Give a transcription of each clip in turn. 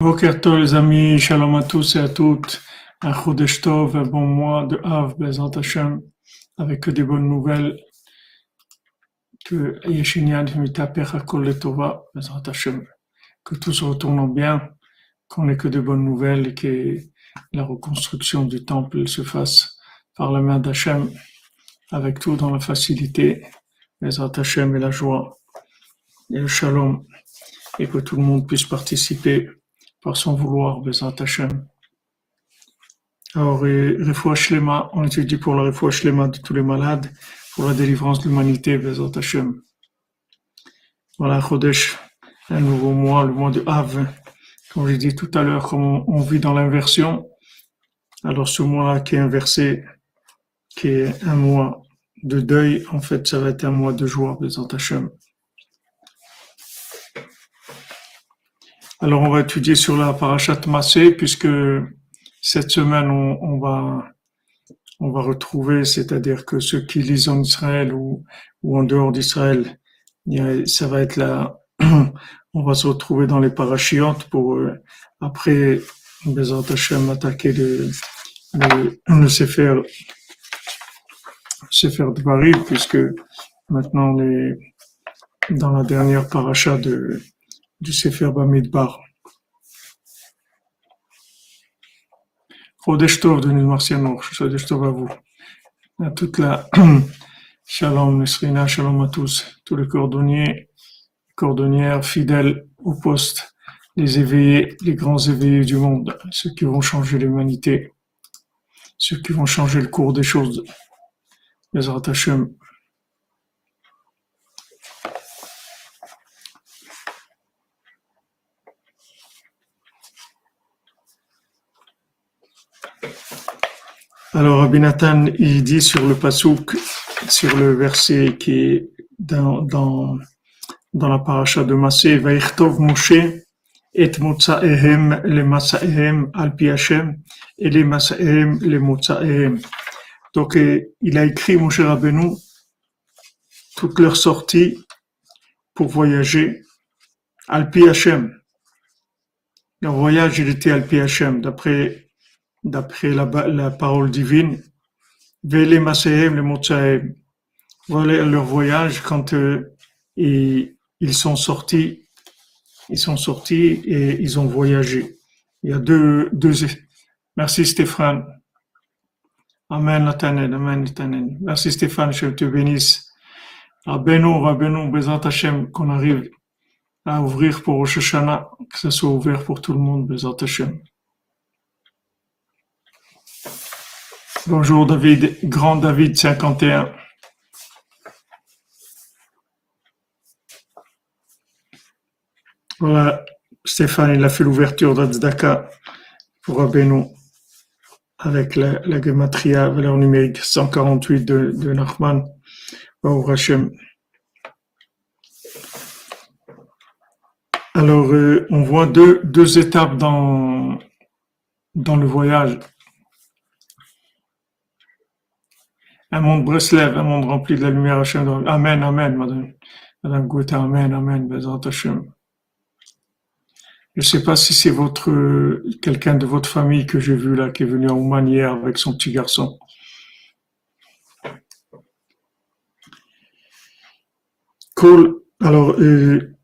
Boker Tov, les amis, shalom à tous et à toutes. Un Chodesh Tov, un bon mois de Av, Bezant Hashem, avec que des bonnes nouvelles. Que Yeshinyan Mitaper Hakol Letova, Bezant Hashem. Que tout se retourne bien, qu'on ait que de bonnes nouvelles et que la reconstruction du temple se fasse par la main d'Hashem, avec tout dans la facilité, Bezant Hashem et la joie et le shalom, et que tout le monde puisse participer par son vouloir, Bezat Hashem. Alors, Refoua Shlema, on étudie pour la Refoua Shlema de tous les malades, pour la délivrance de l'humanité, Bezat Hashem. Voilà, Chodesh, un nouveau mois, le mois de Av. Comme j'ai dit tout à l'heure, comme on, vit dans l'inversion, alors ce mois qui est inversé, qui est un mois de deuil, en fait, ça va être un mois de joie, Bezat Hashem. Alors, on va étudier sur la parachat Massé, puisque cette semaine, on, va, on va retrouver, c'est-à-dire que ceux qui lisent en Israël ou, ou en dehors d'Israël, ça va être là, on va se retrouver dans les parachiotes pour, euh, après, Bezat Hashem, attaquer le, le, le Sefer, Sefer de Paris, puisque maintenant on est dans la dernière paracha de, du Sefer Bamidbar. Chodesh Tov de Marciano, Chodesh Tov à vous. À toute la Shalom Nesrina, Shalom à tous, tous les cordonniers, cordonnières fidèles au poste, les éveillés, les grands éveillés du monde, ceux qui vont changer l'humanité, ceux qui vont changer le cours des choses. Les Hashem. Alors, Rabbi il dit sur le pasouk, sur le verset qui est dans, dans, dans la paracha de Massé, Vaïchtov Moshe et Motsaehem le Masaehem al pi Hashem et les Masaehem le Motsaehem. Donc, il a écrit Moshe Rabbeinu toutes leurs sorties pour voyager al pi Hashem. Leur voyage, il était al pi Hashem, d'après d'après la, parole divine, Vele Masehem le Voilà leur voyage quand euh, ils, ils, sont sortis, ils sont sortis et ils ont voyagé. Il y a deux, deux, merci Stéphane. Amen, Nathanael, Amen, Nathanael. Merci Stéphane, je te bénisse. Rabbeinu, Rabbeinu, Bezat Hashem, qu'on arrive à ouvrir pour Rosh que ça soit ouvert pour tout le monde, Bezat Hashem. Bonjour David, Grand David 51. Voilà, Stéphane, il a fait l'ouverture d'Azdaka pour Abeno avec la, la gematria, valeur numérique 148 de, de Nachman. Alors, euh, on voit deux, étapes dans le voyage. Un monde Breslev, un monde rempli de la lumière. Amen, Amen, Madame, Madame Gouta, Amen, Amen, Bezrat Hashem. Je ne sais pas si c'est votre quelqu'un de votre famille que j'ai vu là qui est venu en Oman hier avec son petit garçon. Cool. Alors, euh,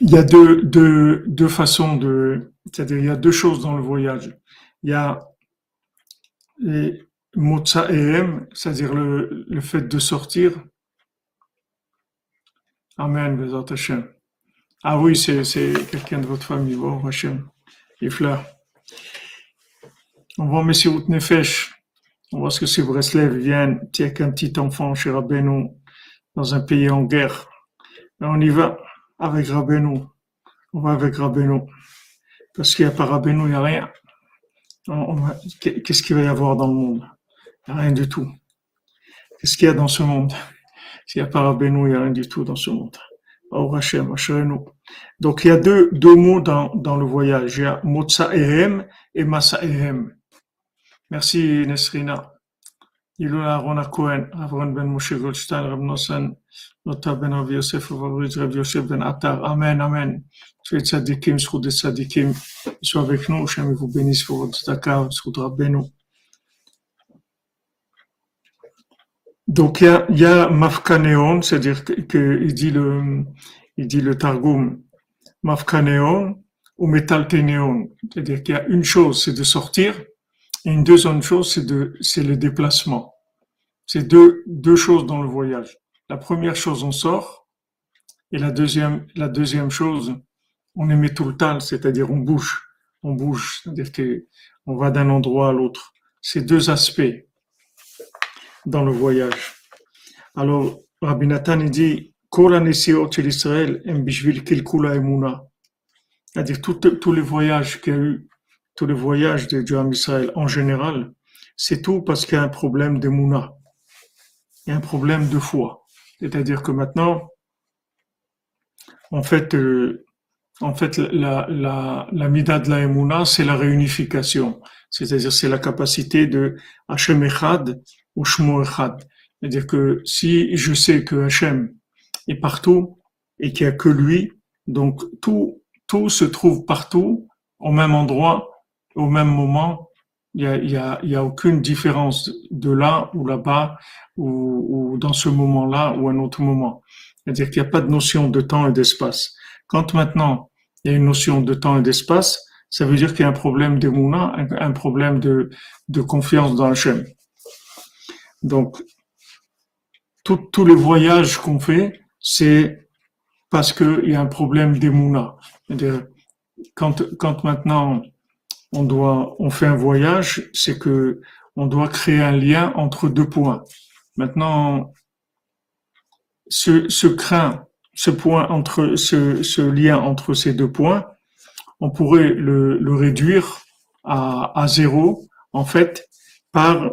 il y a deux, deux, deux façons de, c'est-à-dire il y a deux choses dans le voyage. Il y a les, Motsa'ehem, c'est-à-dire le, le fait de sortir. Amen, Bezat Hashem. Ah oui, c'est, c'est quelqu'un de votre famille, bon, Hashem, fleurs. On voit Messirut Nefesh, on voit ce que ces Breslev viennent, avec un petit enfant chez Rabbeinu, dans un pays en guerre. On y va avec Rabbeinu. On va avec Rabbeinu. Parce qu'il n'y a pas Rabbeinu, il n'y a rien. qu'est-ce qu'il va y avoir dans le monde? Rien du tout. Qu'est-ce qu'il y a dans ce monde? S'il n'y a pas Rabbeinu, il n'y a rien du tout dans ce monde. Donc il y a deux, deux mots dans, dans le voyage. Il y a Motsa Ehem et Masa Ehem. Merci Nesrina. Ilul Aaron Cohen, Avron ben Moshe Goldstein, Rav Nosson, Nota ben Rav Yosef, Fabrice Rav Yosef ben Attar. Amen, Amen. Tu es tzadikim, sous des tzadikim, sois avec nous, Shem vous bénisse pour votre tzedaka, sous Rabbeinu. Donc il y a, y Mafkaneon, c'est-à-dire que, que, il dit le, il dit le Targum, Mafkaneon ou Metalteneon. C'est-à-dire qu'il y a une chose, c'est de sortir, et une deuxième chose, c'est de, c'est le déplacement. C'est deux, deux choses dans le voyage. La première chose, on sort, et la deuxième, la deuxième chose, on émet tout le temps, c'est-à-dire on bouge, on bouge, c'est-à-dire que on va d'un endroit à l'autre. C'est deux aspects dans le voyage. Alors, Rabbi Nathan dit, c'est-à-dire tous les voyages qu'il y a eu tous les voyages de Dieu Israël en général, c'est tout parce qu'il y a un problème de mouna. Il y a un problème de foi. C'est-à-dire que maintenant, en fait, euh, en fait, la, la, la mida c'est la réunification. C'est-à-dire, c'est la capacité de Hachem ou Shmo Echad. C'est-à-dire que si je sais que Hachem est partout et qu'il n'y a que lui, donc tout, tout se trouve partout, au même endroit, au même moment, il y a, y a, y a aucune différence de là ou là-bas ou, ou, dans ce moment-là ou un autre moment. C'est-à-dire qu'il n'y a pas de notion de temps et d'espace. Quand maintenant il y a une notion de temps et d'espace, ça veut dire qu'il y a un problème un, un problème de, de confiance dans Hachem. Donc, tous les voyages qu'on fait, c'est parce qu'il y a un problème d'émouna. Quand, quand maintenant on doit, on fait un voyage, c'est que on doit créer un lien entre deux points. Maintenant, ce, point entre, ce, lien entre ces deux points, on pourrait le, le réduire à, à zéro, en fait, par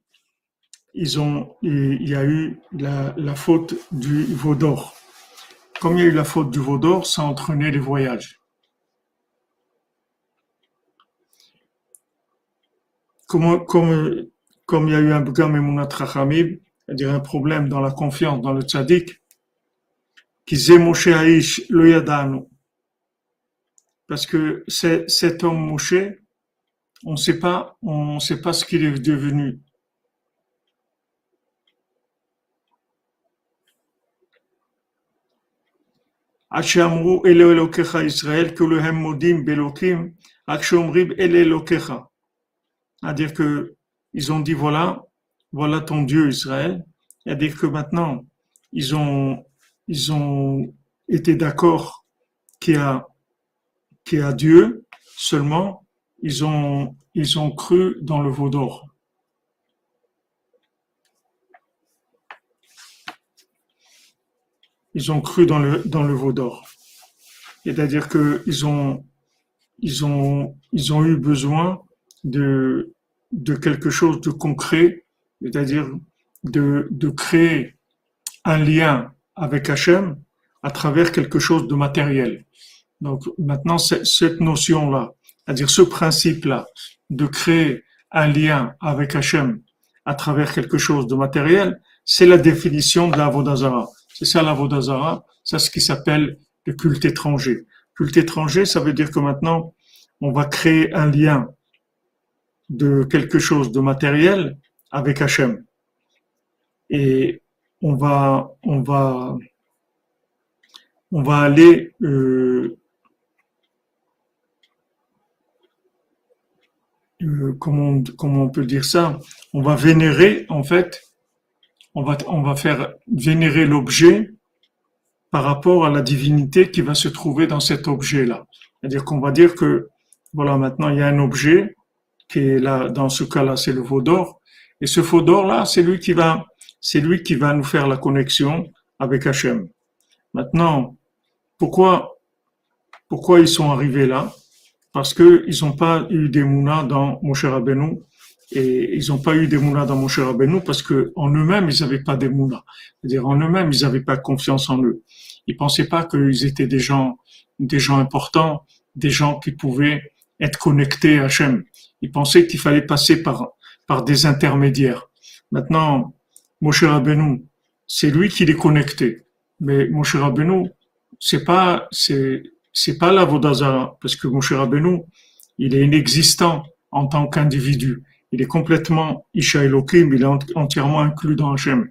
ils ont, il y a eu la, faute du veau d'or. Comme il y a eu la faute du veau d'or, ça a entraîné les voyages. comme, comme, comme il y a eu un bgam rachamim, c'est-à-dire un problème dans la confiance dans le tzaddik, qui Moshe Aish le yadanu. Parce que cet homme Moshe, on ne sait pas, on sait pas ce qu'il est devenu. Achamru Elokecha Israël, que le Modim Belokim, Akshomrib Elokecha. C'est-à-dire que ils ont dit voilà, voilà ton Dieu Israël. C'est-à-dire que maintenant, ils ont, ils ont été d'accord qu'il y a, qu'il y a Dieu, seulement ils ont, ils ont cru dans le veau d'or. Ils ont cru dans le, dans le veau d'or. C'est-à-dire que ils ont, ils ont, ils ont eu besoin de, de quelque chose de concret, c'est-à-dire de, de créer un lien avec Hachem à travers quelque chose de matériel. Donc maintenant, cette notion-là, c'est-à-dire ce principe-là, de créer un lien avec Hachem à travers quelque chose de matériel, c'est la définition de la C'est ça la Vodazara, c'est ce qui s'appelle le culte étranger. Culte étranger, ça veut dire que maintenant, on va créer un lien de quelque chose de matériel avec Hachem. Et on va, on va, on va aller euh, euh, comment, comment on peut dire ça? On va vénérer, en fait, on va, on va faire vénérer l'objet par rapport à la divinité qui va se trouver dans cet objet-là. C'est-à-dire qu'on va dire que, voilà, maintenant il y a un objet, qui est là, dans ce cas-là, c'est le veau d'or. Et ce faux d'or là, c'est lui qui va, c'est lui qui va nous faire la connexion avec Hachem. Maintenant, pourquoi, pourquoi ils sont arrivés là? Parce que ils n'ont pas eu des mounas dans Moshe Rabbeinu et ils n'ont pas eu des mounas dans Moshe Rabbeinu parce que en eux-mêmes ils n'avaient pas des mounas. C'est-à-dire en eux-mêmes ils n'avaient pas confiance en eux. Ils pensaient pas qu'ils étaient des gens, des gens importants, des gens qui pouvaient être connectés à Hachem. Ils pensaient qu'il fallait passer par par des intermédiaires. Maintenant, Moshe Rabbeinu, c'est lui qui les connectait. Mais Moshe Rabbeinu, c'est pas, c'est, c'est pas la Vodazara, parce que Moshe Rabbeinu, il est inexistant en tant qu'individu. Il est complètement Isha Elohim, il est entièrement inclus dans Hachem.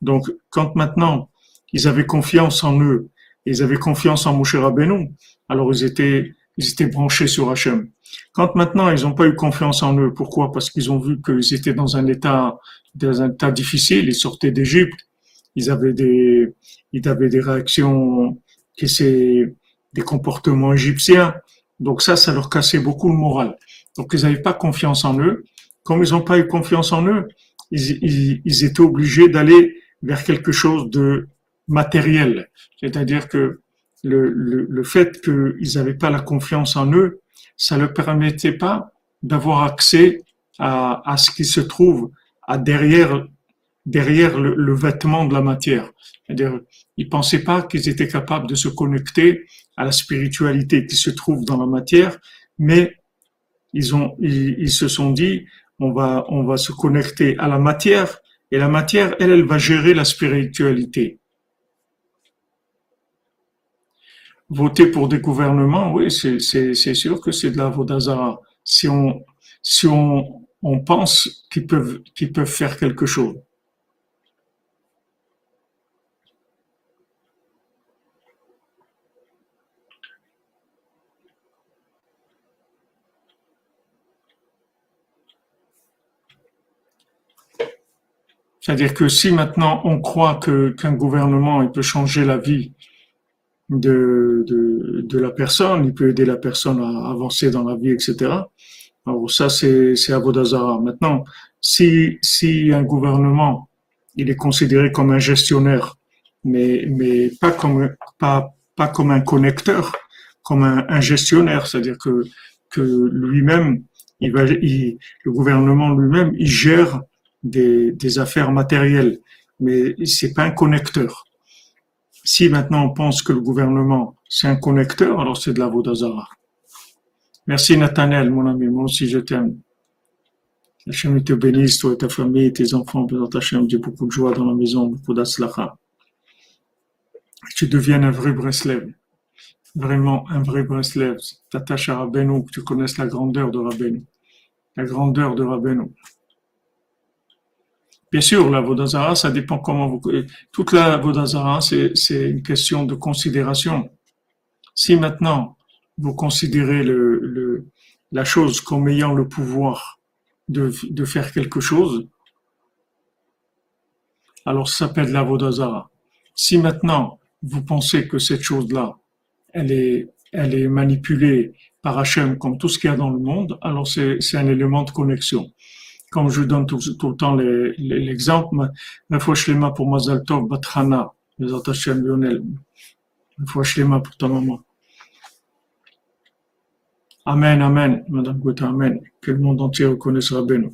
Donc, quand maintenant, ils avaient confiance en eux, ils avaient confiance en Moshe Rabbeinu, alors ils étaient, ils étaient branchés sur Hachem. Quand maintenant ils n'ont pas eu confiance en eux, pourquoi? Parce qu'ils ont vu qu'ils étaient dans un état, dans un état difficile, ils sortaient d'Égypte, ils avaient des, ils avaient des réactions qui c'est des comportements égyptiens. Donc ça, ça leur cassait beaucoup le moral. Donc ils n'avaient pas confiance en eux. Comme ils n'ont pas eu confiance en eux, ils, étaient obligés d'aller vers quelque chose de matériel. C'est-à-dire que le, fait qu'ils n'avaient pas la confiance en eux, ça ne leur permettait pas d'avoir accès à, ce qui se trouve à derrière le, vêtement de la matière. C'est-à-dire, ils pensaient pas qu'ils étaient capables de se connecter à la spiritualité qui se trouve dans la matière, mais ils ont, ils, se sont dit, on va, se connecter à la matière et la matière, elle, elle va gérer la spiritualité. Voter pour des gouvernements, oui, c'est sûr que c'est de la Vodazara. Si on, pense qu'ils peuvent faire quelque chose. C'est-à-dire que si maintenant on croit que qu'un gouvernement il peut changer la vie de, de, de, la personne, il peut aider la personne à avancer dans la vie, etc. Alors ça c'est c'est Avodazara. Maintenant, si si un gouvernement il est considéré comme un gestionnaire, mais mais pas comme pas pas comme un connecteur, comme un, un gestionnaire, c'est-à-dire que que lui-même il va il, le gouvernement lui-même il gère des, affaires matérielles, mais c'est pas un connecteur. Si maintenant on pense que le gouvernement c'est un connecteur, alors c'est de la Vodazara. Merci Nathanaël, mon ami, moi aussi je t'aime. Hachem te bénisse, toi et ta famille, tes enfants, ta Hachem, Dieu, beaucoup de joie dans la maison, beaucoup d'aslacha. Tu deviennes un vrai Breslev. Vraiment un vrai Breslev. T'attaches à Rabbeinu, que tu connaisses la grandeur de Rabbeinu. La grandeur de Rabbeinu. Bien sûr, la Vodazara, ça dépend comment vous... Toute la Vodazara, c'est une question de considération. Si maintenant, vous considérez le, le, la chose comme ayant le pouvoir de, de faire quelque chose, alors ça s'appelle la Vodazara. Si maintenant, vous pensez que cette chose-là, elle est, elle est manipulée par Hachem comme tout ce qu'il y a dans le monde, alors c'est un élément de connexion comme je donne tout, le temps l'exemple, la fois Shlema pour Mazal Tov, Batrana, les attachés Lionel, la fois Shlema pour ta maman. Amen, amen, Madame Gouta, amen. Que le monde entier reconnaisse Rabbeinu.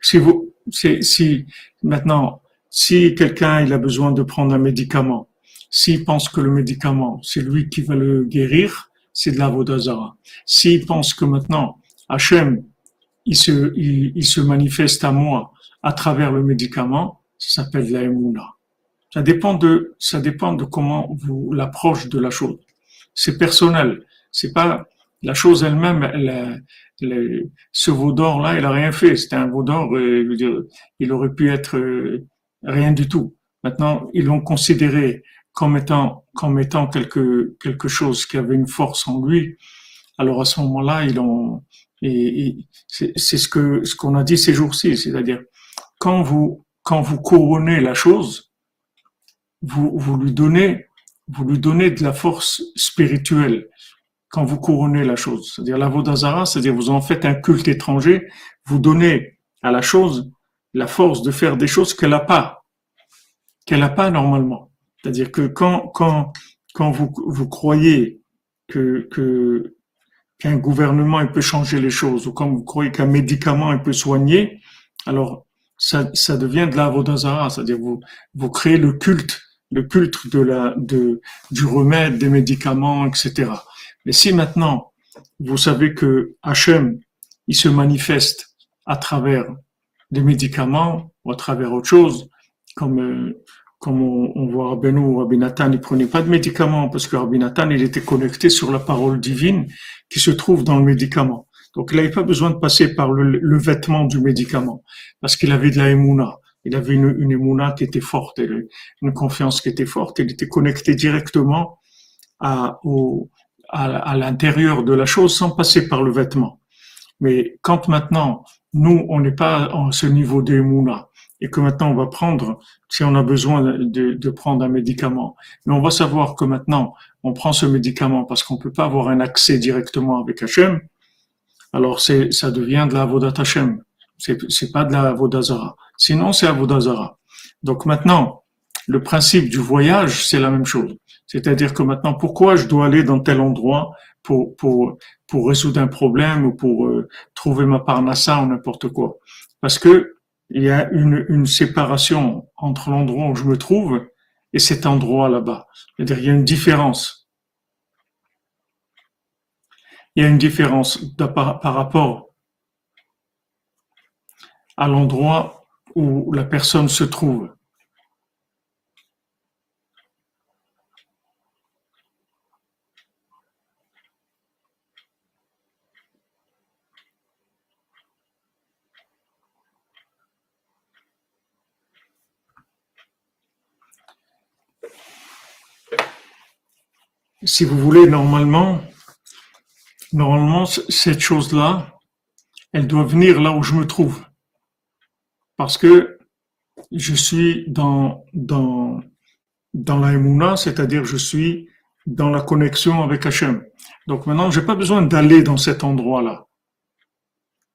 Si vous, si, maintenant, si quelqu'un, il a besoin de prendre un médicament, s'il pense que le médicament, c'est lui qui va le guérir, c'est de la Vodazara. S'il pense que maintenant, Hachem, il se, il, se manifeste à moi à travers le médicament, ça s'appelle la émouna. Ça dépend de, ça dépend de comment vous l'approche de la chose. C'est personnel. C'est pas la chose elle-même. Elle, ce veau d'or là, il a rien fait. C'était un veau d'or. Euh, il aurait pu être euh, rien du tout. Maintenant, ils l'ont considéré comme étant, comme étant quelque quelque chose qui avait une force en lui. Alors à ce moment-là, ils ont et, c'est ce que ce qu'on a dit ces jours-ci, c'est-à-dire quand vous quand vous couronnez la chose, vous vous lui donnez vous lui donnez de la force spirituelle quand vous couronnez la chose. C'est-à-dire la vodazara, c'est-à-dire vous en faites un culte étranger, vous donnez à la chose la force de faire des choses qu'elle n'a pas, qu'elle n'a pas normalement. C'est-à-dire que quand, quand, quand vous, vous croyez que, que, qu'un gouvernement il peut changer les choses, ou quand vous croyez qu'un médicament il peut soigner, alors ça, ça devient de la vodazara, c'est-à-dire vous, vous créez le culte, le culte de la, de, du remède, des médicaments, etc. Mais si maintenant vous savez que Hachem, il se manifeste à travers des médicaments ou à travers autre chose, comme euh, comme on, on voit Rabbeinu ou Rabbi Nathan, il prenait pas de médicaments parce que Rabbi Nathan, il était connecté sur la parole divine qui se trouve dans le médicament. Donc il n'avait pas besoin de passer par le, le vêtement du médicament parce qu'il avait de la émouna. Il avait une, une émouna qui était forte, une confiance qui était forte. Il était connecté directement à, au, à, à l'intérieur de la chose sans passer par le vêtement. Mais quand maintenant, nous, on n'est pas à ce niveau d'émouna, et que maintenant on va prendre, si on a besoin de, de, prendre un médicament, mais on va savoir que maintenant on prend ce médicament parce qu'on peut pas avoir un accès directement avec Hachem, alors c'est, ça devient de la Vodat Hachem. C'est, c'est pas de la Vodazara. Sinon, c'est Avodazara. Donc maintenant, le principe du voyage, c'est la même chose. C'est-à-dire que maintenant, pourquoi je dois aller dans tel endroit pour, pour, pour résoudre un problème ou pour euh, trouver ma parnassa ou n'importe quoi? Parce que il y a une, séparation entre l'endroit où je me trouve et cet endroit là-bas. C'est-à-dire, il y a une différence. Il y a une différence par rapport à l'endroit où la personne se trouve. Si vous voulez, normalement, normalement, cette chose-là, elle doit venir là où je me trouve. Parce que je suis dans, la Emouna, c'est-à-dire je suis dans la connexion avec Hachem. Donc maintenant, j'ai pas besoin d'aller dans cet endroit-là.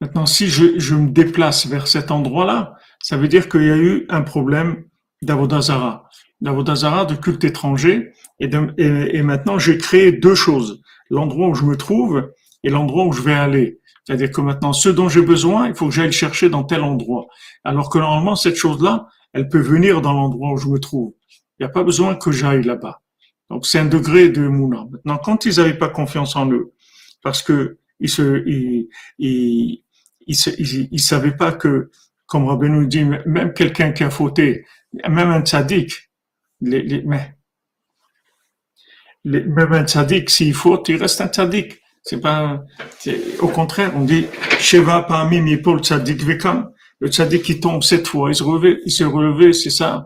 Maintenant, si je, je me déplace vers cet endroit-là, ça veut dire qu'il y a eu un problème d'Avodazara d'Avodazara, de culte étranger, et, et, maintenant j'ai créé deux choses. L'endroit où je me trouve et l'endroit où je vais aller. C'est-à-dire que maintenant, ce dont j'ai besoin, il faut que j'aille chercher dans tel endroit. Alors que normalement, cette chose-là, elle peut venir dans l'endroit où je me trouve. Il n'y a pas besoin que j'aille là-bas. Donc c'est un degré de Mouna. Maintenant, quand ils n'avaient pas confiance en eux, parce que ils se, ils, ils, ils, ils, savaient pas que, comme Rabbi nous dit, même quelqu'un qui a fauté, même un tzaddik, les, les, mais, même un tzaddik, s'il faut, il reste un tzaddik. C'est pas, au contraire, on dit, Sheva parmi tzaddik vekam. Le tzaddik qui tombe cette fois, il se relevé, il s'est relevé, c'est ça.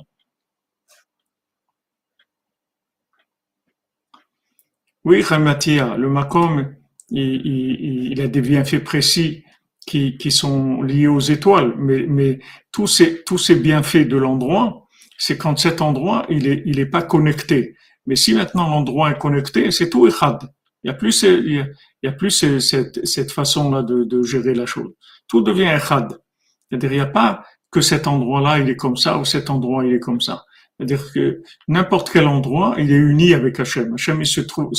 Oui, Khamatia, le makom, il, a des bienfaits précis qui, qui sont liés aux étoiles, mais, mais tous ces, tous ces bienfaits de l'endroit, c'est quand cet endroit, il est, il est pas connecté. Mais si maintenant l'endroit est connecté, c'est tout echad. Il y a plus, il y a, plus cette, cette façon-là de, de, gérer la chose. Tout devient echad. C'est-à-dire, il n'y a pas que cet endroit-là, il est comme ça, ou cet endroit, il est comme ça. C'est-à-dire que n'importe quel endroit, il est uni avec Hachem. Hachem, il se trouve,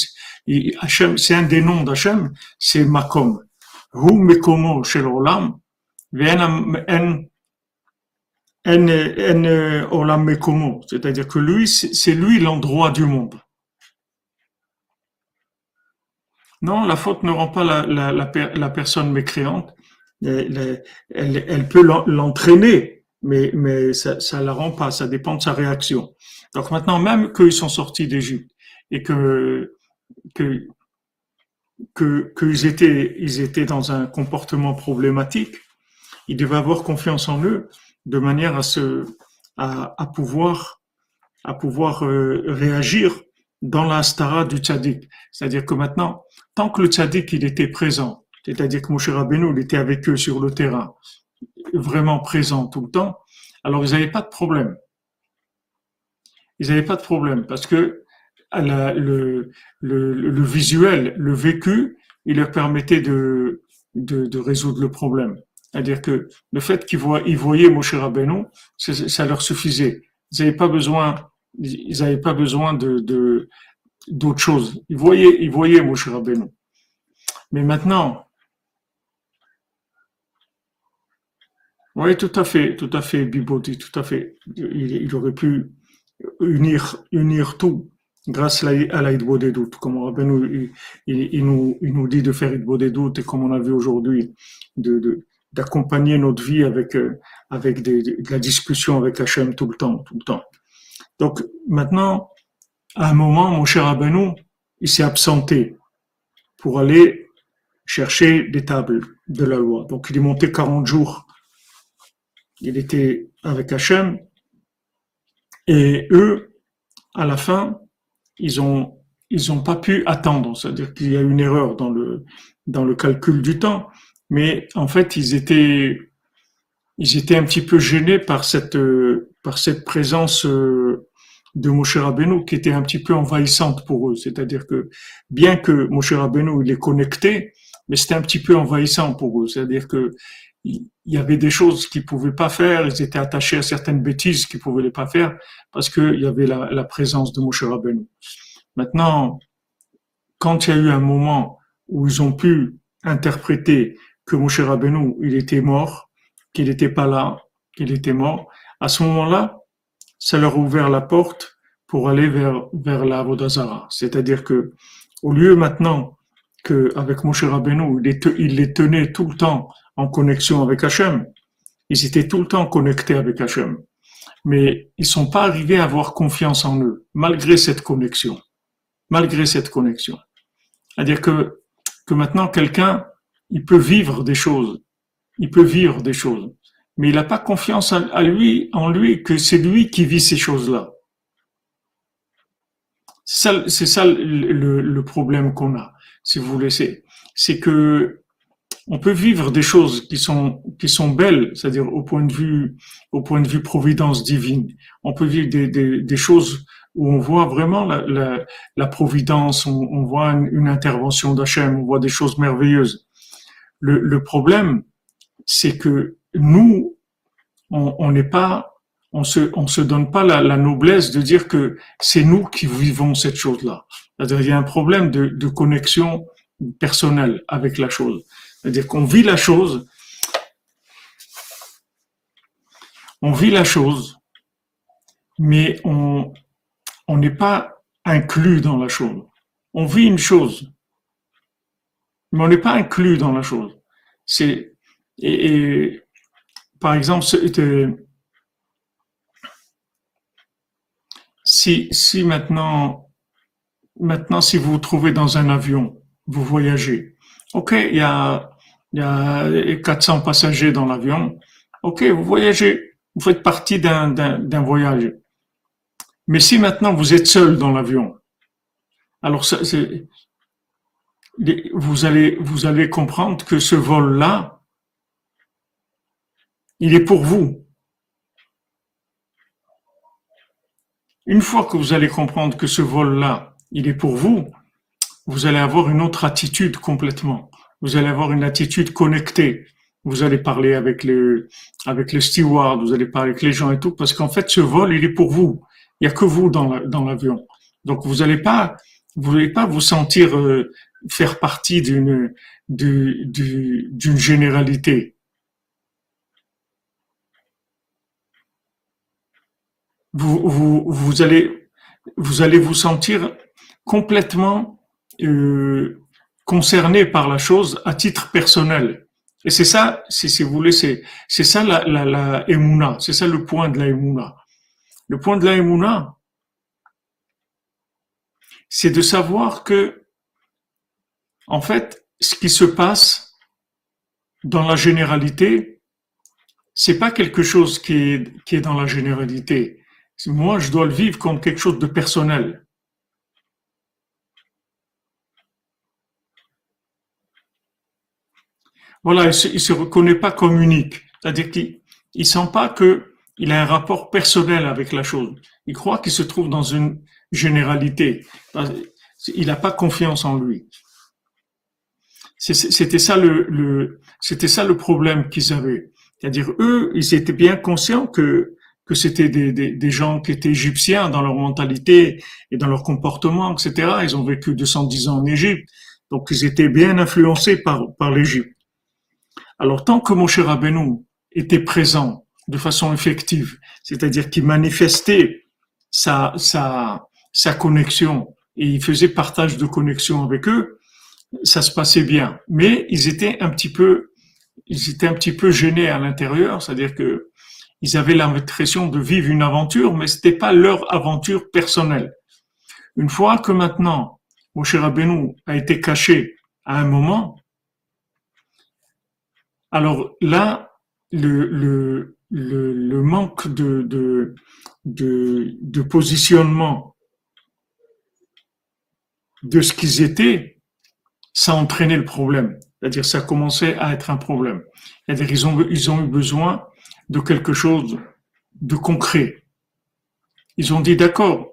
Hachem, c'est un des noms d'Hachem, c'est Makom. Hu Mekomo Shel Olam, c'est-à-dire que lui, c'est lui l'endroit du monde. Non, la faute ne rend pas la, la, la, personne mécréante. Elle, elle, peut l'entraîner, mais, mais ça ne la rend pas, ça dépend de sa réaction. Donc maintenant, même qu'ils sont sortis d'Égypte et que, que, qu'ils étaient, ils étaient dans un comportement problématique, ils devaient avoir confiance en eux de manière à se, à, pouvoir, à pouvoir euh, réagir dans la stara du tzaddik. C'est-à-dire que maintenant, tant que le tzaddik il était présent, c'est-à-dire que Moshe Rabbeinu il était avec eux sur le terrain, vraiment présent tout le temps, alors ils n'avaient pas de problème. Ils n'avaient pas de problème parce que le, le, visuel, le vécu, il leur permettait de, de résoudre le problème. C'est-à-dire que le fait qu'ils voyaient Moshe Rabbeinu, ça leur suffisait. Ils n'avaient pas besoin, ils n'avaient pas besoin de, de d'autre chose. Ils voyaient, ils voyaient Moshe Rabbeinu. Mais maintenant, oui, tout à fait, tout à fait, Biboti, tout à fait. Il, aurait pu unir, unir tout grâce à l'Aïdbo des doutes. Comme Rabbeinu, il, il, nous, il nous dit de faire des doutes et comme on a vu aujourd'hui, de, d'accompagner notre vie avec, euh, avec de la discussion avec Hachem tout le temps, tout le temps. Donc maintenant, à un moment, mon cher Rabbeinu, il s'est absenté pour aller chercher des tables de la loi. Donc il est monté 40 jours. Il était avec Hachem. Et eux, à la fin, ils ont ils ont pas pu attendre. C'est-à-dire qu'il y a une erreur dans le dans le calcul du temps. Mais en fait, ils étaient ils étaient un petit peu gênés par cette par cette présence euh, de Moshe Rabbeinu qui était un petit peu envahissante pour eux. C'est-à-dire que bien que Moshe Rabbeinu il est connecté, mais c'était un petit peu envahissant pour eux. C'est-à-dire que il y avait des choses qu'ils pouvaient pas faire, ils étaient attachés à certaines bêtises qu'ils pouvaient pas faire parce qu'il y avait la, la, présence de Moshe Rabbeinu. Maintenant, quand il y a eu un moment où ils ont pu interpréter que Moshe Rabbeinu, il était mort, qu'il n'était pas là, qu'il était mort, à ce moment-là, ça leur a ouvert la porte pour aller vers, vers la Vodazara. C'est-à-dire que, au lieu maintenant qu'avec Moshe Rabbeinu, il, il les tenait tout le temps en connexion avec Hachem, ils étaient tout le temps connectés avec Hachem. Mais ils sont pas arrivés à avoir confiance en eux, malgré cette connexion. Malgré cette connexion. C'est-à-dire que, que maintenant quelqu'un, il peut vivre des choses. Il peut vivre des choses mais il n'a pas confiance à lui, en lui, que c'est lui qui vit ces choses-là. C'est ça, le, problème qu'on a, si vous voulez. C'est que on peut vivre des choses qui sont qui sont belles, c'est-à-dire au point de vue au point de vue providence divine. On peut vivre des, des, choses où on voit vraiment la providence, on, on, voit une, intervention d'Hachem, on voit des choses merveilleuses. Le, problème, c'est que nous, on n'est pas, on se, on se donne pas la, noblesse de dire que c'est nous qui vivons cette chose-là. C'est-à-dire il y a un problème de, connexion personnelle avec la chose. C'est-à-dire qu'on vit la chose, on vit la chose, mais on n'est pas inclus dans la chose. On vit une chose, mais on n'est pas inclus dans la chose. Par exemple, si, maintenant, si vous vous trouvez dans un avion, vous voyagez, ok, il y a, il y a 400 passagers dans l'avion, ok, vous voyagez, vous faites partie d'un, d'un, voyage. Mais si maintenant vous êtes seul dans l'avion, alors c'est, vous allez, vous allez comprendre que ce vol-là, il est pour vous. Une fois que vous allez comprendre que ce vol-là, il est pour vous, vous allez avoir une autre attitude complètement. Vous allez avoir une attitude connectée. Vous allez parler avec le, avec le steward, vous allez parler avec les gens et tout, parce qu'en fait, ce vol, il est pour vous. Il n'y a que vous dans, l'avion. Donc, vous n'allez pas, vous n'allez pas vous sentir euh, faire partie d'une, d'une généralité. vous, vous, vous, allez, vous allez vous sentir complètement euh, concerné par la chose à titre personnel. Et c'est ça, si, vous voulez, c'est, ça la, la, la émouna, c'est ça le point de la émouna. Le point de la émouna, c'est de savoir que, en fait, ce qui se passe dans la généralité, c'est pas quelque chose qui est, dans la généralité moi, je dois le vivre comme quelque chose de personnel. Voilà, il se, se reconnaît pas comme unique. C'est-à-dire qu'il ne sent pas qu'il a un rapport personnel avec la chose. Il croit qu'il se trouve dans une généralité. Il n'a pas confiance en lui. C'était ça le, le c'était ça le problème qu'ils avaient. C'est-à-dire eux, ils étaient bien conscients que que c'était des, des, des, gens qui étaient égyptiens dans leur mentalité et dans leur comportement, etc. Ils ont vécu 210 ans en Égypte, donc ils étaient bien influencés par, par l'Égypte. Alors tant que Moshe Rabbeinu était présent de façon effective, c'est-à-dire qu'il manifestait sa, sa, sa connexion et il faisait partage de connexion avec eux, ça se passait bien. Mais ils étaient un petit peu, ils étaient un petit peu gênés à l'intérieur, c'est-à-dire que ils avaient l'impression de vivre une aventure, mais c'était pas leur aventure personnelle. Une fois que maintenant, Moshe Rabbeinu a été caché à un moment, alors là, le, manque de positionnement de ce qu'ils étaient, ça a entraîné le problème. C'est-à-dire, ça a commencé à être un problème. C'est-à-dire, ils ont, ils ont eu besoin de quelque chose de concret. Ils ont dit d'accord,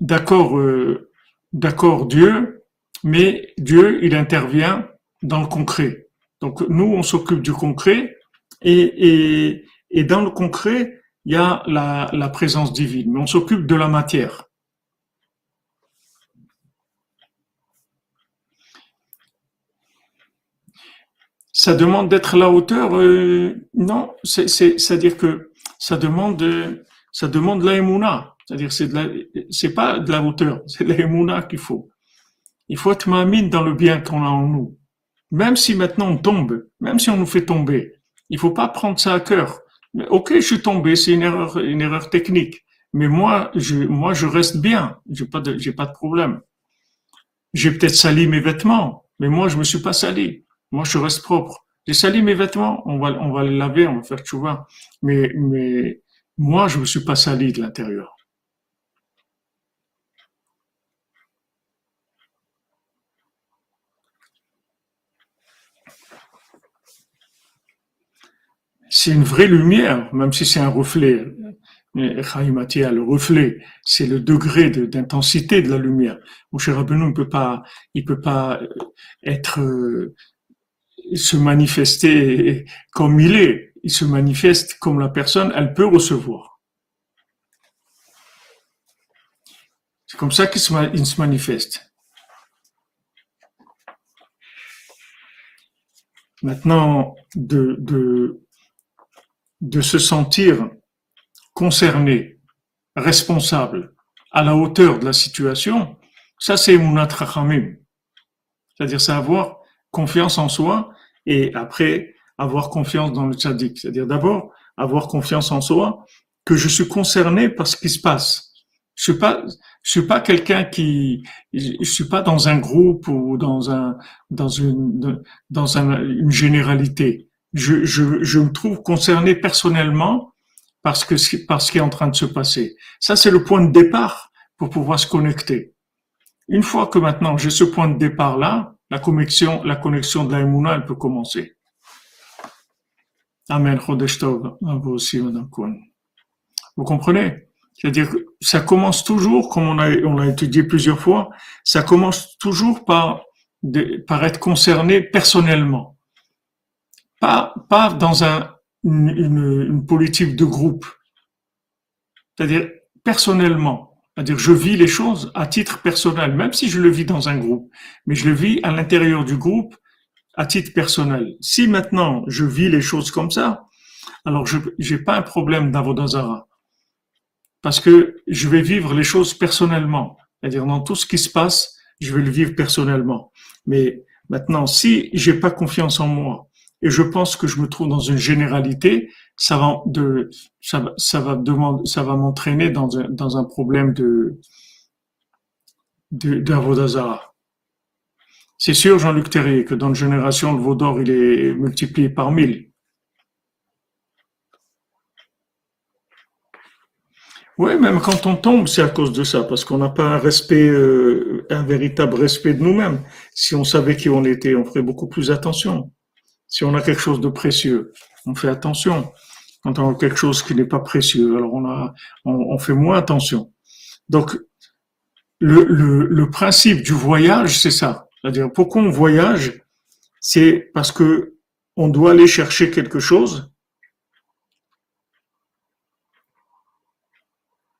d'accord, euh, d'accord Dieu, mais Dieu, il intervient dans le concret. Donc nous, on s'occupe du concret et, et, et, dans le concret, il y a la, la présence divine, mais on s'occupe de la matière. Ça demande d'être la hauteur. Euh, non, c'est-à-dire que ça demande, ça demande la C'est-à-dire c'est c'est pas de la hauteur, c'est la qu'il faut. Il faut être mamine dans le bien qu'on a en nous. Même si maintenant on tombe, même si on nous fait tomber, il faut pas prendre ça à cœur. Ok, je suis tombé, c'est une erreur, une erreur technique. Mais moi, je, moi, je reste bien. J'ai pas j'ai pas de problème. J'ai peut-être sali mes vêtements, mais moi, je me suis pas sali. Moi, je reste propre. J'ai sali mes vêtements, on va, on les laver, on va faire vois. Mais, mais moi, je ne me suis pas sali de l'intérieur. C'est une vraie lumière, même si c'est un reflet. Le reflet, c'est le degré d'intensité de, la lumière. Mon cher Rabbeinu ne peut peut pas être se manifester comme il est. Il se manifeste comme la personne, elle peut recevoir. C'est comme ça qu'il se, manifeste. Maintenant, de, de, de se sentir concerné, responsable, à la hauteur de la situation, ça c'est mon atrachamim. C'est-à-dire, c'est avoir confiance en soi et après avoir confiance dans le tzaddik. C'est-à-dire d'abord avoir confiance en soi, que je suis concerné par ce qui se passe. Je suis pas, je suis pas quelqu'un qui, je suis pas dans un groupe ou dans un, dans une, dans un, une généralité. Je, je, je me trouve concerné personnellement parce que, par ce qui est en train de se passer. Ça, c'est le point de départ pour pouvoir se connecter. Une fois que maintenant j'ai ce point de départ là, la connexion, la connexion de la elle peut commencer. Amen. Vous aussi, Madame Vous comprenez? C'est-à-dire que ça commence toujours, comme on a, on l'a étudié plusieurs fois, ça commence toujours par, être concerné personnellement. Pas, pas dans un, une, une politique de groupe. C'est-à-dire personnellement. C'est-à-dire, je vis les choses à titre personnel, même si je le vis dans un groupe, mais je le vis à l'intérieur du groupe à titre personnel. Si maintenant je vis les choses comme ça, alors je n'ai pas un problème d'avodazara. Parce que je vais vivre les choses personnellement. C'est-à-dire, dans tout ce qui se passe, je vais le vivre personnellement. Mais maintenant, si j'ai pas confiance en moi, et je pense que je me trouve dans une généralité, ça va de, ça ça va demander, ça va m'entraîner dans un, problème de, de, C'est sûr, Jean-Luc Terrier, que dans une génération, le Vaudor, il est multiplié par mille. Oui, même quand on tombe, c'est à cause de ça, parce qu'on n'a pas un respect, euh, un véritable respect de nous-mêmes. Si on savait qui on était, on ferait beaucoup plus attention. Si on a quelque chose de précieux, on fait attention. Quand on a quelque chose qui n'est pas précieux, alors on, a, on, fait moins attention. Donc, le, principe du voyage, c'est ça. C'est-à-dire, pourquoi on voyage? C'est parce que on doit aller chercher quelque chose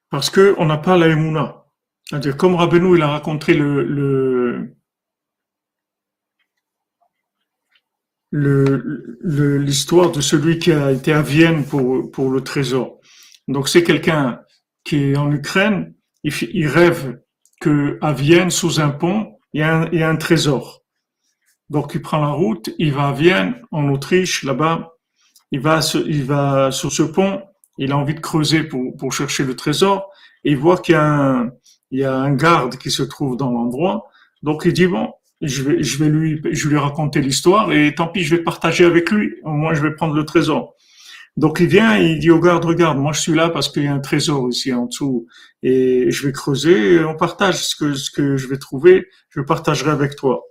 parce qu'on n'a pas la émouna. C'est-à-dire, comme Rabbeinu, il a raconté le, l'histoire de celui qui a été à Vienne pour, pour le trésor. Donc, c'est quelqu'un qui est en Ukraine, il, il rêve que à Vienne, sous un pont, il y a un, il y a un trésor. Donc, il prend la route, il va à Vienne, en Autriche, là-bas, il va, il va sur ce pont, il a envie de creuser pour, pour chercher le trésor, et il voit qu'il y a un, il y a un garde qui se trouve dans l'endroit. Donc, il dit, bon, je vais, je vais lui, je lui raconter l'histoire, et tant pis, je vais partager avec lui. Au moins, je vais prendre le trésor. Donc il vient, il dit au garde, regarde, moi je suis là parce qu'il y a un trésor ici en dessous et je vais creuser, on partage ce que, ce que je vais trouver, je partagerai avec toi.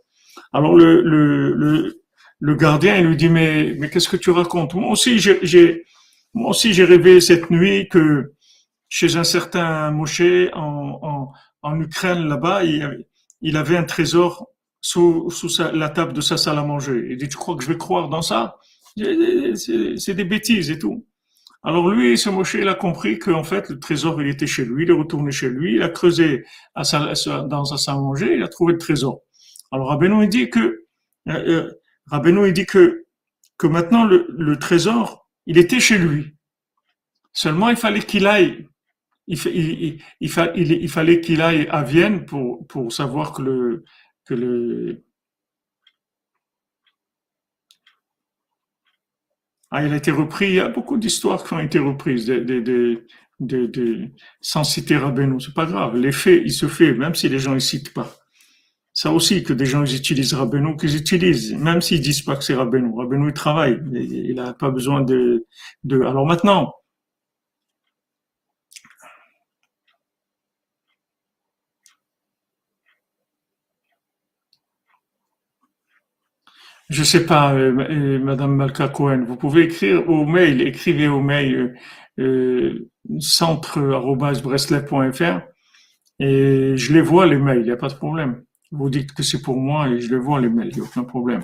Alors le, le, le, le gardien, il lui dit, mais, mais qu'est-ce que tu racontes? Moi aussi, j'ai, moi aussi, j'ai rêvé cette nuit que chez un certain Moshe en, en, en Ukraine, là-bas, il, il, avait un trésor sous, sous la table de sa salle à manger. Il dit, tu crois que je vais croire dans ça? C'est des bêtises et tout. Alors lui, ce Moshe, il a compris qu'en fait, le trésor, il était chez lui, il est retourné chez lui, il a creusé à sa, dans sa salle à manger, il a trouvé le trésor. Alors Rabbeinu, il dit que, euh, euh il dit que, que maintenant le, le, trésor, il était chez lui. Seulement, il fallait qu'il aille, il, il, il, il fallait qu'il aille à Vienne pour, pour savoir que le, que le, Ah, il a été repris. Il y a beaucoup d'histoires qui ont été reprises, de, de, de, sans citer Rabbeinu. C'est pas grave. L'effet, il se fait, même si les gens ne citent pas. Ça aussi, que des gens ils utilisent Rabbeinu, qu'ils utilisent, même s'ils disent pas que c'est Rabbeinu. Rabbeinu, il travaille. Il n'a pas besoin de, de. Alors maintenant, je sais pas, euh, euh, Madame Malka Cohen, vous pouvez écrire au mail, écrivez au mail euh, euh et je les vois les mails, il n'y a pas de problème. Vous dites que c'est pour moi et je le vois les mails, il n'y a aucun problème.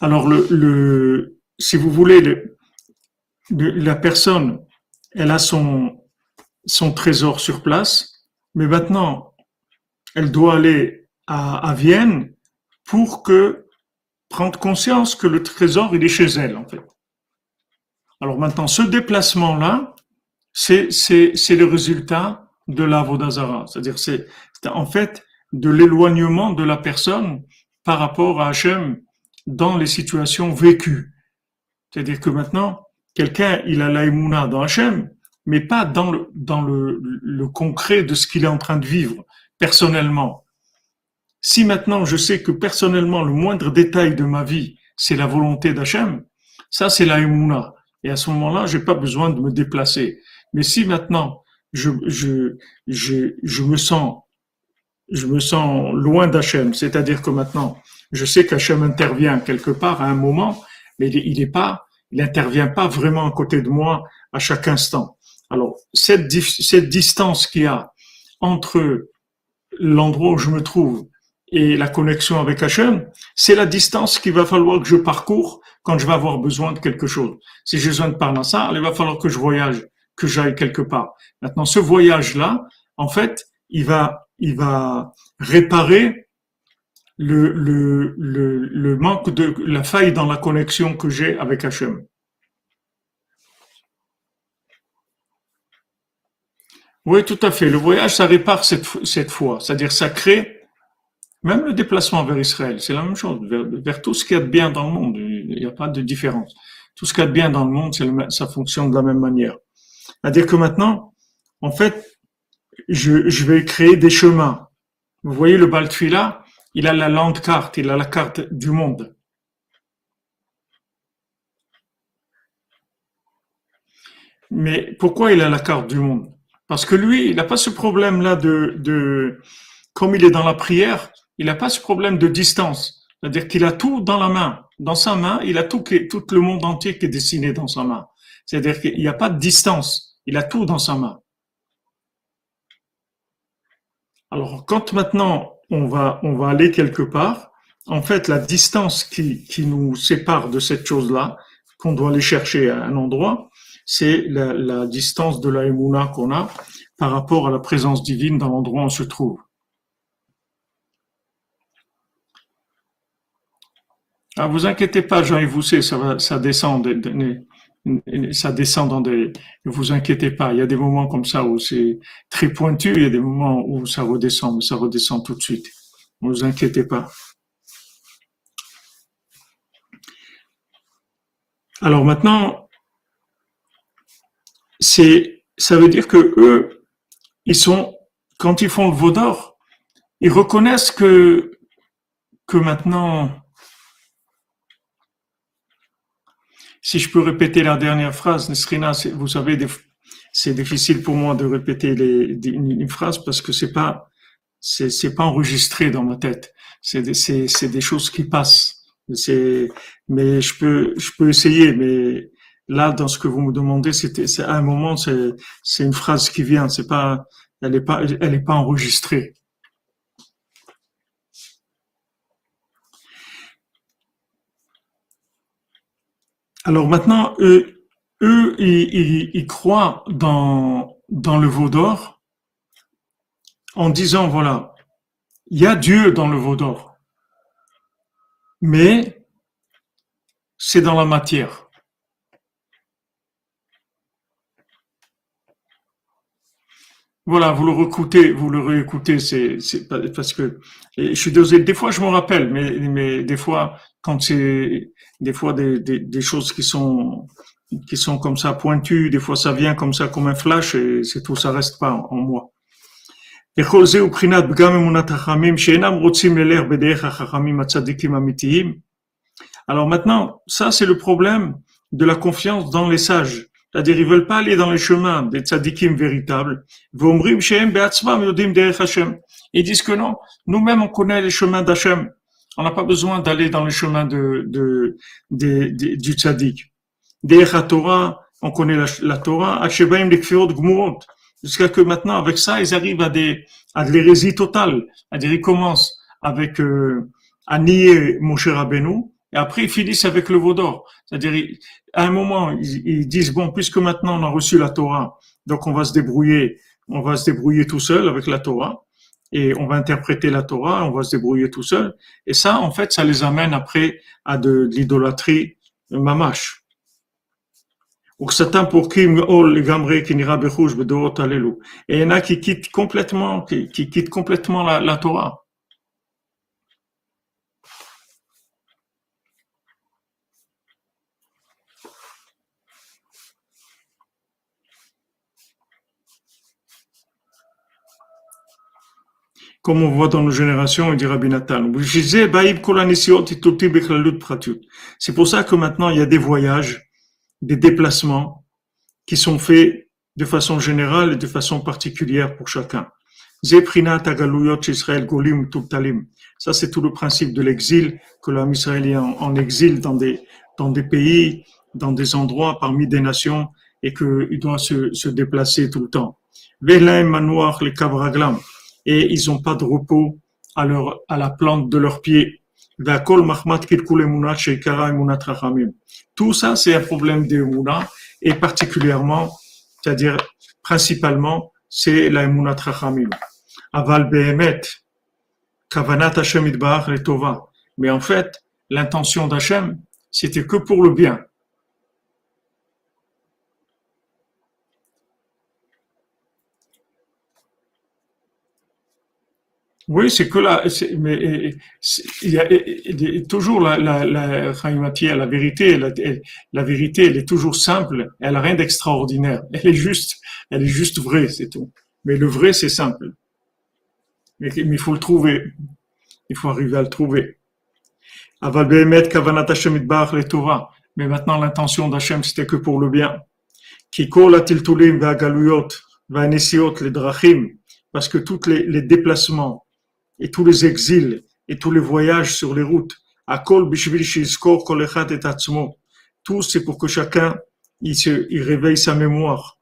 Alors, le, le, si vous voulez, le, la personne, elle a son, son trésor sur place, mais maintenant, elle doit aller à, à Vienne pour que prendre conscience que le trésor, il est chez elle, en fait. Alors maintenant, ce déplacement-là, c'est, c'est, c'est le résultat de la Vodazara. C'est-à-dire, c'est en fait de l'éloignement de la personne par rapport à Hachem dans les situations vécues. C'est-à-dire que maintenant, quelqu'un, il a l'aïmouna dans Hachem, mais pas dans le, dans le, le concret de ce qu'il est en train de vivre, personnellement. Si maintenant je sais que personnellement, le moindre détail de ma vie, c'est la volonté d'Hachem, ça c'est l'aïmouna. Et à ce moment-là, j'ai pas besoin de me déplacer. Mais si maintenant, je, je, je, je me sens, je me sens loin d'Hachem. C'est-à-dire que maintenant, je sais qu'Hachem intervient quelque part à un moment, mais il est pas, il intervient pas vraiment à côté de moi à chaque instant. Alors, cette, cette distance qu'il y a entre l'endroit où je me trouve et la connexion avec Hachem, c'est la distance qu'il va falloir que je parcours quand je vais avoir besoin de quelque chose. Si j'ai besoin de ça, il va falloir que je voyage que j'aille quelque part. Maintenant, ce voyage-là, en fait, il va, il va réparer le, le, le, le manque de la faille dans la connexion que j'ai avec Hachem. Oui, tout à fait. Le voyage, ça répare cette, cette foi. C'est-à-dire, ça crée, même le déplacement vers Israël, c'est la même chose, vers, tout ce qu'il y a de bien dans le monde. Il n'y a pas de différence. Tout ce qu'il y a de bien dans le monde, ça fonctionne de la même manière. C'est-à-dire que maintenant, en fait, je, vais créer des chemins. Vous voyez le Baltfila, il a la lande carte, il a la carte du monde. Mais pourquoi il a la carte du monde? Parce que lui, il n'a pas ce problème-là de, comme il est dans la prière, il n'a pas ce problème de distance. C'est-à-dire qu'il a tout dans la main. Dans sa main, il a tout, tout le monde entier qui est dessiné dans sa main. C'est-à-dire qu'il n'y a pas de distance. Il a tout dans sa main. Alors, quand maintenant on va, on va aller quelque part. En fait, la distance qui, nous sépare de cette chose-là, qu'on doit aller chercher à un endroit, c'est la, distance de la qu'on a par rapport à la présence divine dans l'endroit où on se trouve. Ah, vous inquiétez pas, Jean-Yves ça, va, ça descend, ça descend dans des. Ne vous inquiétez pas, il y a des moments comme ça où c'est très pointu, il y a des moments où ça redescend, mais ça redescend tout de suite. Ne vous inquiétez pas. Alors maintenant, c'est, ça veut dire que eux, ils sont, quand ils font le veau d'or, ils reconnaissent que, que maintenant, si je peux répéter la dernière phrase, Nesrina, vous savez, c'est difficile pour moi de répéter une, phrase parce que c'est pas, c'est pas enregistré dans ma tête. C'est des, des choses qui passent. Mais je peux, je peux essayer, mais là, dans ce que vous me demandez, c'était, c'est à un moment, c'est, c'est une phrase qui vient. C'est pas, elle est pas, elle est pas enregistrée. Alors maintenant, eux, ils, croient dans, dans le veau d'or en disant, voilà, il y a Dieu dans le veau d'or, mais c'est dans la matière. Voilà, vous le réécoutez, vous le réécoutez, c'est, c'est parce que je suis désolé. Des fois, je me rappelle, mais, mais des fois, quand c'est des fois des, des, des, choses qui sont qui sont comme ça pointues, des fois ça vient comme ça comme un flash et c'est tout, ça reste pas en, moi. Alors maintenant, ça c'est le problème de la confiance dans les sages. C'est-à-dire, ils veulent pas aller dans les chemins des tzadikim véritables. Ils disent que non, nous-mêmes on connaît les chemins d'Hachem. On n'a pas besoin d'aller dans les chemins de, de, de, du tzadik. Torah, on connaît la, la Torah. Jusqu'à que maintenant, avec ça, ils arrivent à des, à de l'hérésie totale. C'est-à-dire, ils commencent avec, euh, à nier Moshe Rabbeinu, et après, ils finissent avec le Vaudor. C'est-à-dire, à un moment, ils, disent, bon, puisque maintenant on a reçu la Torah, donc on va se débrouiller, on va se débrouiller tout seul avec la Torah, et on va interpréter la Torah, on va se débrouiller tout seul. Et ça, en fait, ça les amène après à de, l'idolâtrie mamache. Et il y en a qui quittent complètement, qui, qui quittent complètement la Torah. Comme on voit dans nos générations, il dit Rabbi Nathan. C'est pour ça que maintenant il y a des voyages, des déplacements qui sont faits de façon générale et de façon particulière pour chacun. Ça, c'est tout le principe de l'exil, que l'homme israélien en exil dans des, pays, dans des endroits parmi des nations, et qu'il doit se déplacer tout le temps et ils n'ont pas de repos à, la plante de leurs pieds. Tout ça, c'est un problème de et particulièrement, c'est-à-dire principalement, c'est la Emunat Rachamim. Aval Behemet, Kavanat Hashem le Tova. Mais en fait, l'intention d'Hachem, c'était que pour le bien. Oui, c'est que là, mais il y a toujours la, la, la, la vérité, la, la, vérité, elle est toujours simple, elle a rien d'extraordinaire, elle est juste, elle est juste vraie, c'est tout. Mais le vrai, c'est simple. Mais, il faut le trouver, il faut arriver à le trouver. Mais maintenant, l'intention d'Hachem, c'était que pour le bien. Parce que tous les, les déplacements, et tous les exils et tous les voyages sur les routes. Tout c'est pour que chacun il, se, il réveille sa mémoire.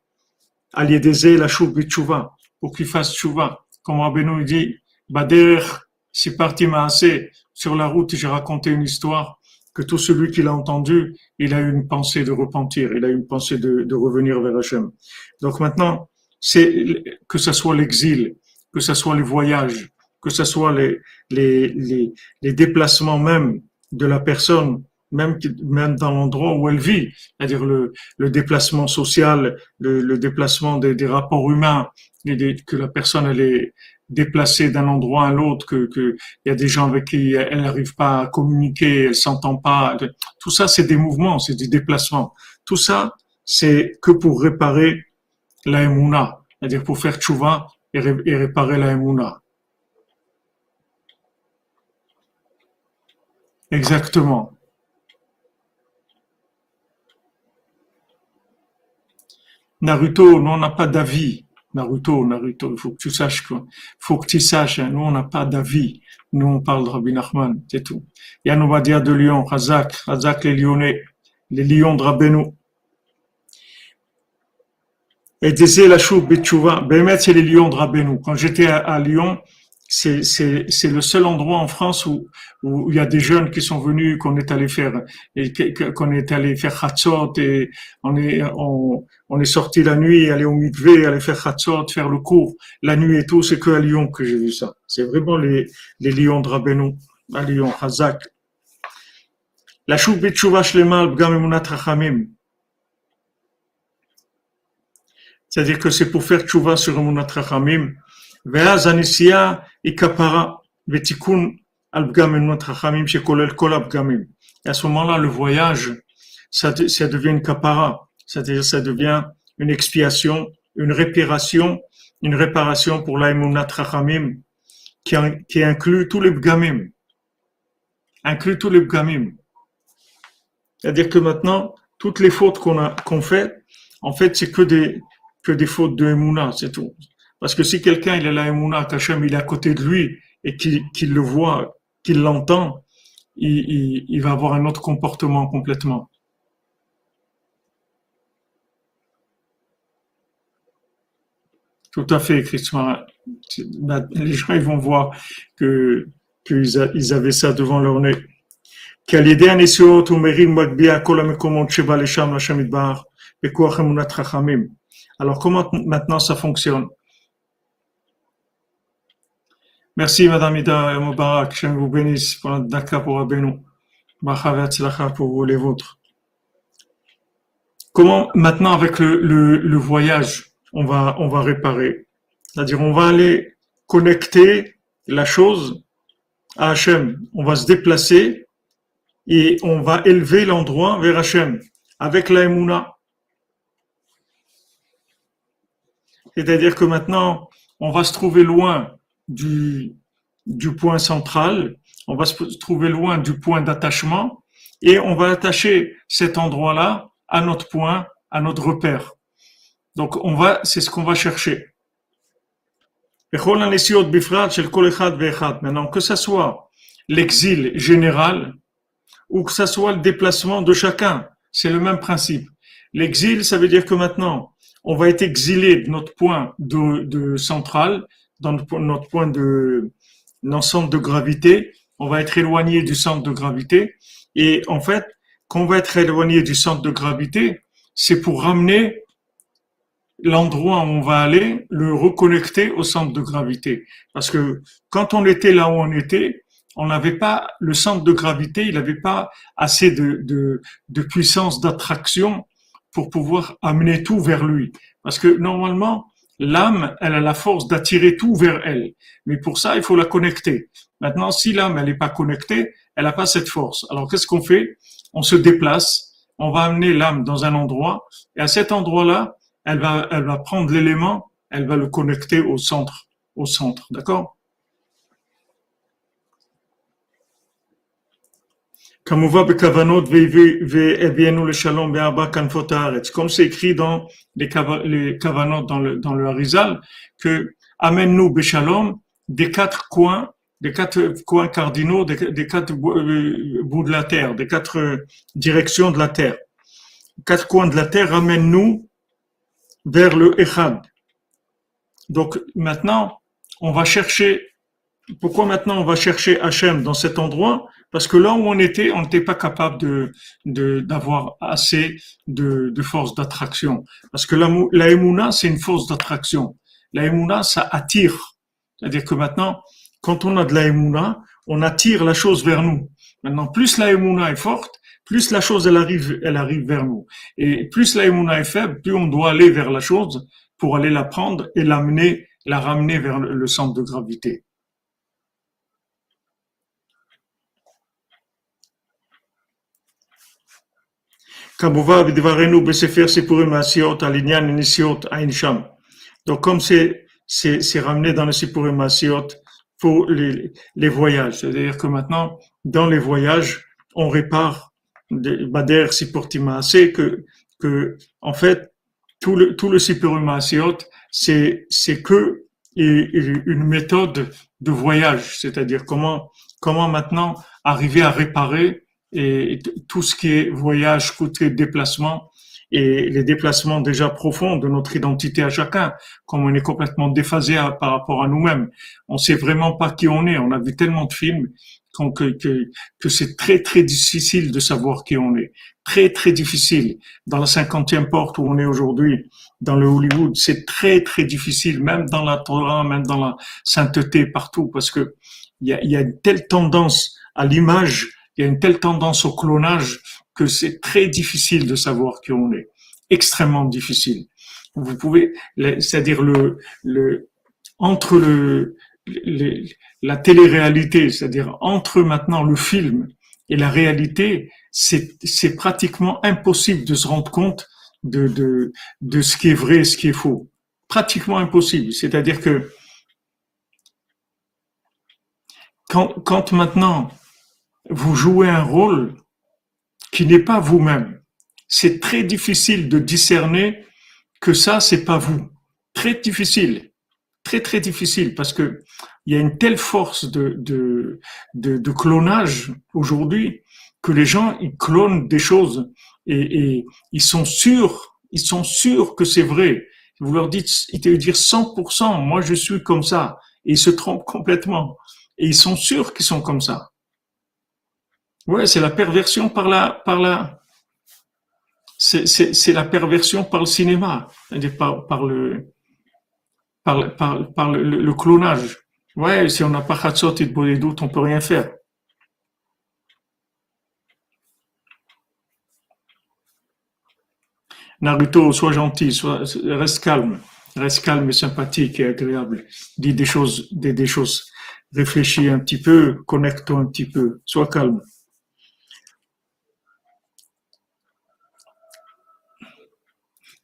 la pour qu'il fasse chouva. Comme Rabbeinu dit, Baderech c'est parti assez sur la route, j'ai raconté une histoire que tout celui qui l'a entendu, il a eu une pensée de repentir, il a eu une pensée de, de revenir vers Hachem. Donc maintenant, c'est que ce soit l'exil, que ce soit les voyages, que ce soit les, les, les, les déplacements même de la personne, même, même dans l'endroit où elle vit, c'est-à-dire le, le déplacement social, le, le déplacement des, des rapports humains, que la personne elle est déplacée d'un endroit à l'autre, que qu'il y a des gens avec qui elle n'arrive pas à communiquer, elle s'entend pas. Tout ça, c'est des mouvements, c'est des déplacements. Tout ça, c'est que pour réparer la emuna, c'est-à-dire pour faire tchouva et, réparer la emuna. Exactement. Naruto, nous on n'a pas d'avis. Naruto, Naruto, il faut que tu saches quoi. faut que tu saches, hein, nous on n'a pas d'avis. Nous on parle de Rabbi Nachman, c'est tout. Yann Obadia de Lyon, Razak, Razak les Lyonnais, les Lions de Rabbeinu. Et disait la choupe Betchouva, Bémet c'est les Lions de Rabbeinu. Quand j'étais à Lyon, c'est, c'est, c'est le seul endroit en France où, où il y a des jeunes qui sont venus, qu'on est allé faire, et qu'on est allé faire Hatzot, et on est, on, on est sorti la nuit, aller au mikvé, aller faire Hatzot, faire le cours, la nuit et tout, c'est que à Lyon que j'ai vu ça. C'est vraiment les, les lions de Rabbeinu, à Lyon, Hazak. La choubit chouva shlema al rachamim. C'est-à-dire que c'est pour faire chouva sur Emunat rachamim. היא כפרה ותיקון על פגם אמונת חכמים שכולל כל הפגמים. Et à ce moment-là, le voyage, ça, ça devient une kapara, c'est-à-dire ça devient une expiation, une réparation, une réparation pour l'aïmounat rachamim qui, qui inclut tous les bgamim, inclut tous les bgamim. C'est-à-dire que maintenant, toutes les fautes qu'on a qu'on fait, en fait, c'est que des que des fautes de Emouna, c'est tout. Parce que si quelqu'un il est Kachem, il est à côté de lui et qu'il le voit, qu'il l'entend, il, il, va avoir un autre comportement complètement. Tout à fait, Christian. Les gens ils vont voir que qu'ils ils avaient ça devant leur nez. Alors comment maintenant ça fonctionne? Merci, Madame Ida Moubarak. Je vous bénisse pour notre Daka pour Abénou. pour vous les vôtres. Comment, maintenant, avec le voyage, on va, on va réparer? C'est-à-dire, on va aller connecter la chose à Hachem. On va se déplacer et on va élever l'endroit vers Hachem avec la Emouna. C'est-à-dire que maintenant, on va se trouver loin du, point central, on va se trouver loin du point d'attachement et on va attacher cet endroit-là à notre point, à notre repère. Donc on va, c'est ce qu'on va chercher. Maintenant, que ce soit l'exil général ou que ce soit le déplacement de chacun, c'est le même principe. L'exil, ça veut dire que maintenant, on va être exilé de notre point de, de central dans notre point de centre de gravité, on va être éloigné du centre de gravité. Et en fait, quand on va être éloigné du centre de gravité, c'est pour ramener l'endroit où on va aller, le reconnecter au centre de gravité. Parce que quand on était là où on était, on n'avait pas le centre de gravité, il n'avait pas assez de, de, de puissance d'attraction pour pouvoir amener tout vers lui. Parce que normalement, L'âme, elle a la force d'attirer tout vers elle. Mais pour ça, il faut la connecter. Maintenant, si l'âme, elle n'est pas connectée, elle n'a pas cette force. Alors, qu'est-ce qu'on fait? On se déplace, on va amener l'âme dans un endroit, et à cet endroit-là, elle va, elle va prendre l'élément, elle va le connecter au centre, au centre, d'accord? Comme c'est écrit dans les, les kavanot dans le, dans le Harizal, que amène-nous Béchalom des quatre coins, des quatre coins cardinaux, des, quatre euh, bouts de la terre, des quatre directions de la terre. Quatre coins de la terre, amène-nous vers le Echad. Donc maintenant, on va chercher pourquoi maintenant on va chercher Hachem dans cet endroit? Parce que là où on était, on n'était pas capable de d'avoir assez de, de force d'attraction. Parce que la, la c'est une force d'attraction. La ça attire. C'est-à-dire que maintenant, quand on a de la on attire la chose vers nous. Maintenant, plus la est forte, plus la chose elle arrive, elle arrive vers nous. Et plus la est faible, plus on doit aller vers la chose pour aller la prendre et l'amener, la ramener vers le centre de gravité. Donc, comme c'est, c'est, ramené dans le Sipurim Asiot pour les, les voyages. C'est-à-dire que maintenant, dans les voyages, on répare Bader Sipurtima C'est que, que, en fait, tout le, tout le c'est, c'est que une méthode de voyage. C'est-à-dire comment, comment maintenant arriver à réparer et tout ce qui est voyage, côté déplacement et les déplacements déjà profonds de notre identité à chacun, comme on est complètement déphasé par rapport à nous-mêmes. On sait vraiment pas qui on est. On a vu tellement de films que, que, c'est très très difficile de savoir qui on est. Très très difficile. Dans la cinquantième porte où on est aujourd'hui, dans le Hollywood, c'est très très difficile, même dans la Torah, même dans la sainteté, partout, parce que il y a une telle tendance à l'image il y a une telle tendance au clonage que c'est très difficile de savoir qui on est. Extrêmement difficile. Vous pouvez, c'est-à-dire le, le, entre le, la télé-réalité, c'est-à-dire entre maintenant le film et la réalité, c'est, c'est pratiquement impossible de se rendre compte de, de, de ce qui est vrai et ce qui est faux. Pratiquement impossible. C'est-à-dire que quand, quand maintenant vous jouez un rôle qui n'est pas vous-même. C'est très difficile de discerner que ça, c'est pas vous. Très difficile. Très, très difficile parce que il y a une telle force de, de, de, clonage aujourd'hui que les gens, ils clonent des choses et, ils sont sûrs, ils sont sûrs que c'est vrai. Vous leur dites, ils te dire 100%, moi je suis comme ça. Et ils se trompent complètement. Et ils sont sûrs qu'ils sont comme ça. Ouais, c'est la perversion par la, par la, c'est la perversion par le cinéma, par, le, par, par, par le, le, clonage. Ouais, si on n'a pas Hatzot et de doutes, on peut rien faire. Naruto, sois gentil, sois, reste calme, reste calme et sympathique et agréable. Dis des choses, des, des choses. Réfléchis un petit peu, connecte-toi un petit peu, sois calme.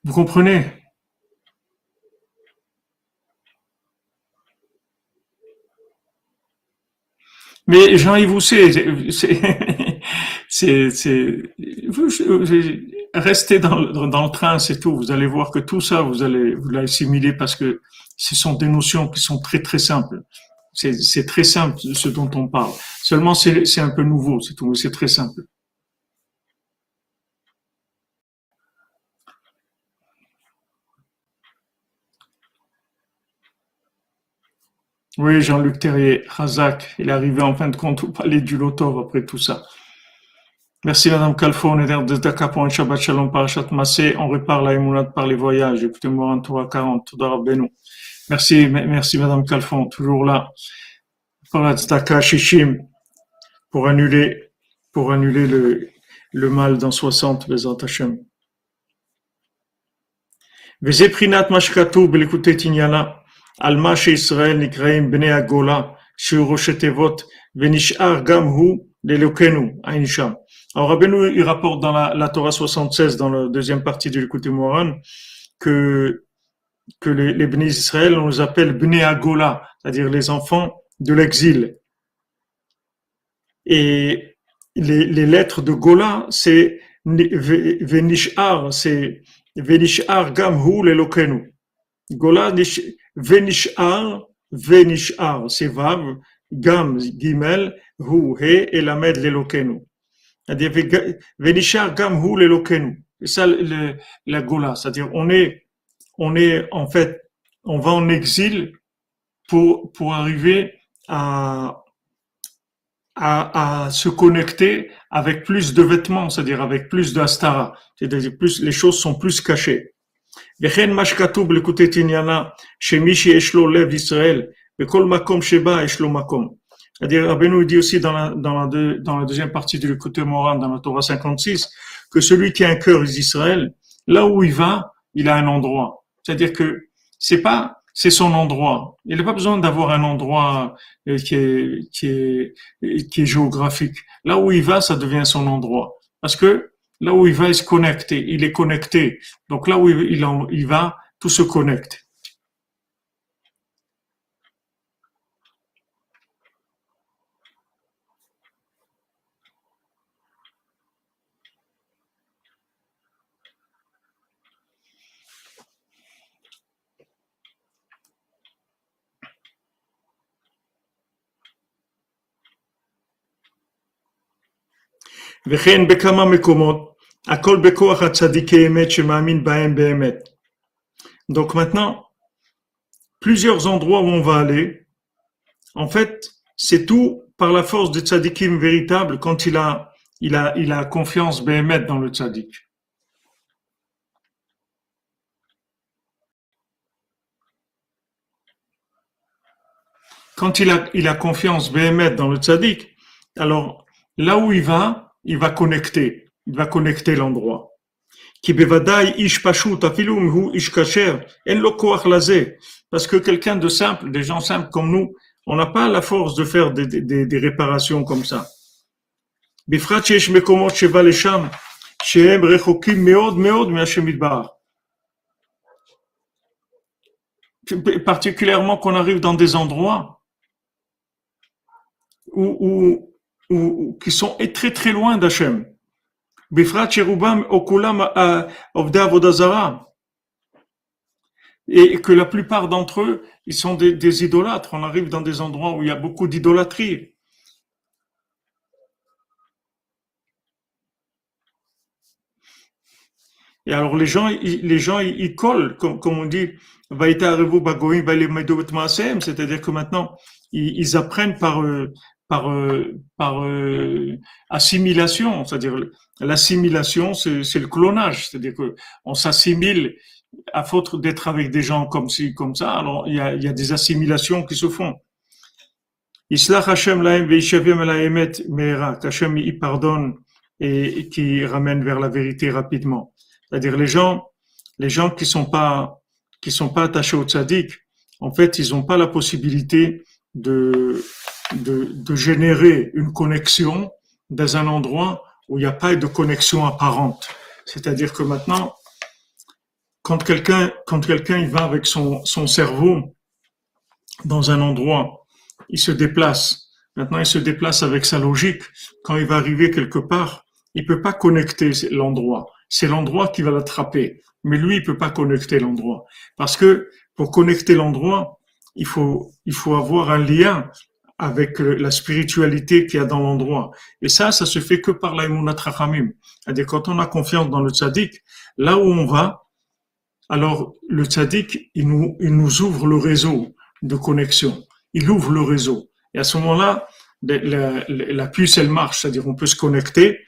Vous comprenez? Mais Jean-Yves vous c'est, restez dans, dans le train, c'est tout. Vous allez voir que tout ça, vous allez vous l'assimiler parce que ce sont des notions qui sont très très simples. C'est, très simple ce dont on parle. Seulement c'est, c'est un peu nouveau, c'est tout, c'est très simple. Oui, Jean-Luc Terrier, Razak, il est arrivé en fin de compte au palais du Lotov après tout ça. Merci Madame Calfo, on est de Dakar pour un Shabbat Shalom Parashat Massé, on répare la émounade par les voyages, écoutez-moi en Torah 40, Benou. Merci, merci Madame Calfon, toujours là. Dakar Shishim, pour annuler, pour annuler le, le mal dans 60, Bezat Hashem. Vezeprinat Mashkatou, Belekoutet Tinyana. Alma Israël Nikraim Bnei Agola, Shuroshetevot, Venishar Gamhu, Lelokenu, Aïnsham. Alors, Rabbeinu, il rapporte dans la, la, Torah 76, dans la deuxième partie du l'écoute Moran, que, que les, les Bnei Israël, on les appelle Bnei Agola, c'est-à-dire les enfants de l'exil. Et les, les lettres de Gola, c'est Venishar, c'est Venishar Gamhu, Lelokenu. Gola, Venishar, Venishar, c'est Vav, Gam, Gimel, Hu, He, et Lamed, l'Elokenu. C'est-à-dire, Venishar, Gam, Hu, l'Elokenu. C'est ça la Gola. C'est-à-dire, on est, on est, en fait, on va en exil pour, pour arriver à, à, se connecter avec plus de vêtements, c'est-à-dire avec plus d'astara. C'est-à-dire plus, les choses sont plus cachées. C'est-à-dire, Rabbeinu dit aussi dans la, dans la, deuxième partie du côté moral, dans la Torah 56, que celui qui a un cœur d'Israël, là où il va, il a un endroit. C'est-à-dire que c'est pas c'est son endroit. Il n'a pas besoin d'avoir un endroit euh, qui est, qui, est, qui est géographique. Là où il va, ça devient son endroit. Parce que là où il va, il se connecte, il est connecté. Donc là où il, il va, tout se connecte. Donc maintenant, plusieurs endroits où on va aller, en fait, c'est tout par la force du tzadikim véritable quand il a, confiance Behemet dans le tzadik. Quand il a, confiance Behemet dans le tzadik, alors là où il va, il va connecter, il va connecter l'endroit. Parce que quelqu'un de simple, des gens simples comme nous, on n'a pas la force de faire des, réparations comme ça. Particulièrement qu'on arrive dans des endroits où, où ou, qui sont très très loin d'Hachem. Et que la plupart d'entre eux, ils sont des, idolâtres. On arrive dans des endroits où il y a beaucoup d'idolâtrie. Et alors les gens, ils, les gens, ils, collent, comme, on dit, c'est-à-dire que maintenant, ils, apprennent par, euh, par, euh, par euh, assimilation, c'est-à-dire l'assimilation, c'est le clonage, c'est-à-dire que on s'assimile à faute d'être avec des gens comme ci, comme ça. Alors il y a, des assimilations qui se font. Islah Hashem laem veishavim laemet meera, qu'Hashem y pardonne et, qui ramène vers la vérité rapidement. C'est-à-dire les gens, les gens qui sont pas sont pas attachés au tzaddik, en fait, ils n'ont pas la possibilité de, générer une connexion dans un endroit où il n'y a pas de connexion apparente. C'est-à-dire que maintenant, quand quelqu'un quand quelqu'un va avec son, son cerveau dans un endroit, il se déplace. Maintenant, il se déplace avec sa logique. Quand il va arriver quelque part, il peut pas connecter l'endroit. C'est l'endroit qui va l'attraper. Mais lui, il peut pas connecter l'endroit. Parce que pour connecter l'endroit, il faut, il faut avoir un lien avec la spiritualité qu'il y a dans l'endroit. Et ça, ça se fait que par l'aïmounat rachamim. C'est-à-dire quand on a confiance dans le tzaddik, là où on va, alors le tzaddik, il nous, ouvre le réseau de connexion. Il ouvre le réseau. Et à ce moment-là, la, la, puce, elle marche. C'est-à-dire on peut se connecter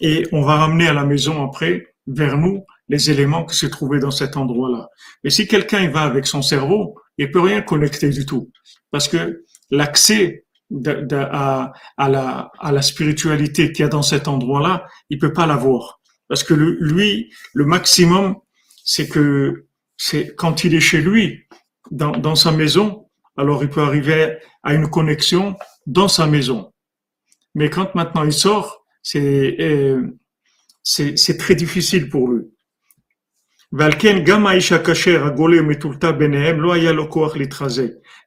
et on va ramener à la maison après, vers nous, les éléments qui se trouvaient dans cet endroit-là. Mais si quelqu'un il va avec son cerveau, il peut rien connecter du tout. Parce que l'accès à, la, spiritualité qu'il y a dans cet endroit-là, il peut pas l'avoir. Parce que lui, le maximum, c'est que c'est quand il est chez lui, dans, dans sa maison, alors il peut arriver à une connexion dans sa maison. Mais quand maintenant il sort, c'est euh, c'est très difficile pour lui.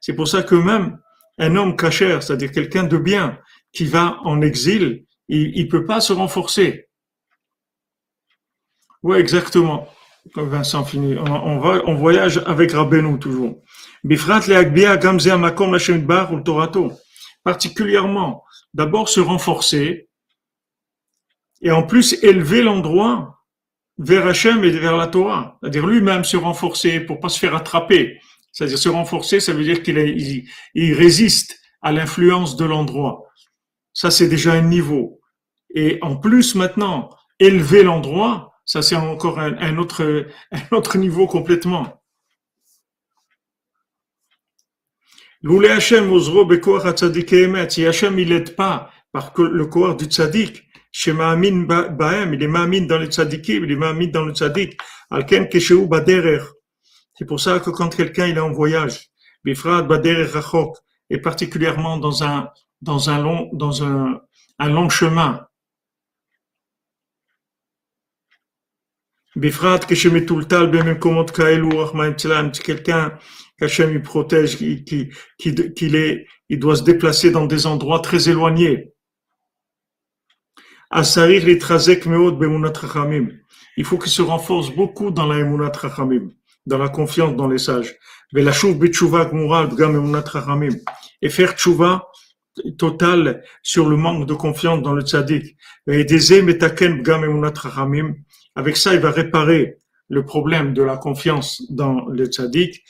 C'est pour ça que même un homme cachère, c'est-à-dire quelqu'un de bien qui va en exil, il ne peut pas se renforcer. Oui, exactement. Vincent fini. On, va, on voyage avec Rabbeinu toujours. Particulièrement, d'abord se renforcer et en plus élever l'endroit vers Hachem et vers la Torah. C'est-à-dire lui-même se renforcer pour pas se faire attraper. C'est-à-dire se renforcer, ça veut dire qu'il il, résiste à l'influence de l'endroit. Ça, c'est déjà un niveau. Et en plus, maintenant, élever l'endroit, ça, c'est encore un, autre, un autre niveau complètement. Loulé Hachem, si Hachem, il n'aide pas par le corps du tzaddik, chez Ma'amin Bahem, il est Ma'amin dans le tzaddikim, il est Ma'amin dans le tzaddik, Alken Keshehu Baderer. C'est pour ça que quand quelqu'un il est en voyage, Bifrad Baderer Rachok, et particulièrement dans un, dans un long, dans un, un long chemin, Bifrat quelqu'un qu'Hachem il protège, qui, qui, qui, est, il doit se déplacer dans des endroits très éloignés. Il faut qu'il se renforce beaucoup dans la Emunat Rachamim, dans la confiance dans les sages. Et faire tchouva total sur le manque de confiance dans le tzaddik. Avec ça, il va réparer le problème de la confiance dans le tzaddik.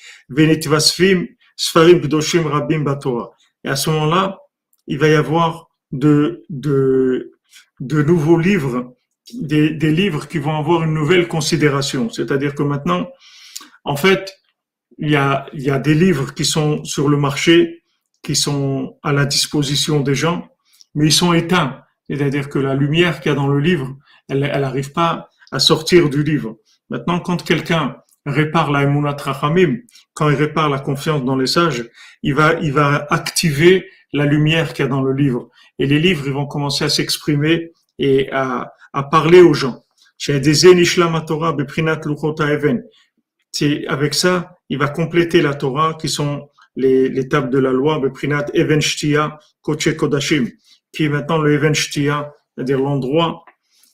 Et à ce moment-là, il va y avoir de, de, de nouveaux livres, des, des, livres qui vont avoir une nouvelle considération. C'est-à-dire que maintenant, en fait, il y, a, il y a des livres qui sont sur le marché, qui sont à la disposition des gens, mais ils sont éteints. C'est-à-dire que la lumière qu'il y a dans le livre, elle n'arrive pas à sortir du livre. Maintenant, quand quelqu'un répare la emunat quand il répare la confiance dans les sages, il va, il va activer la lumière qu'il y a dans le livre. Et les livres, ils vont commencer à s'exprimer et à, à parler aux gens. C'est avec ça, il va compléter la Torah qui sont les, les tables de la loi, Beprinat Even Shtia, Koche Kodashim, qui est maintenant le Even Shtia, c'est-à-dire l'endroit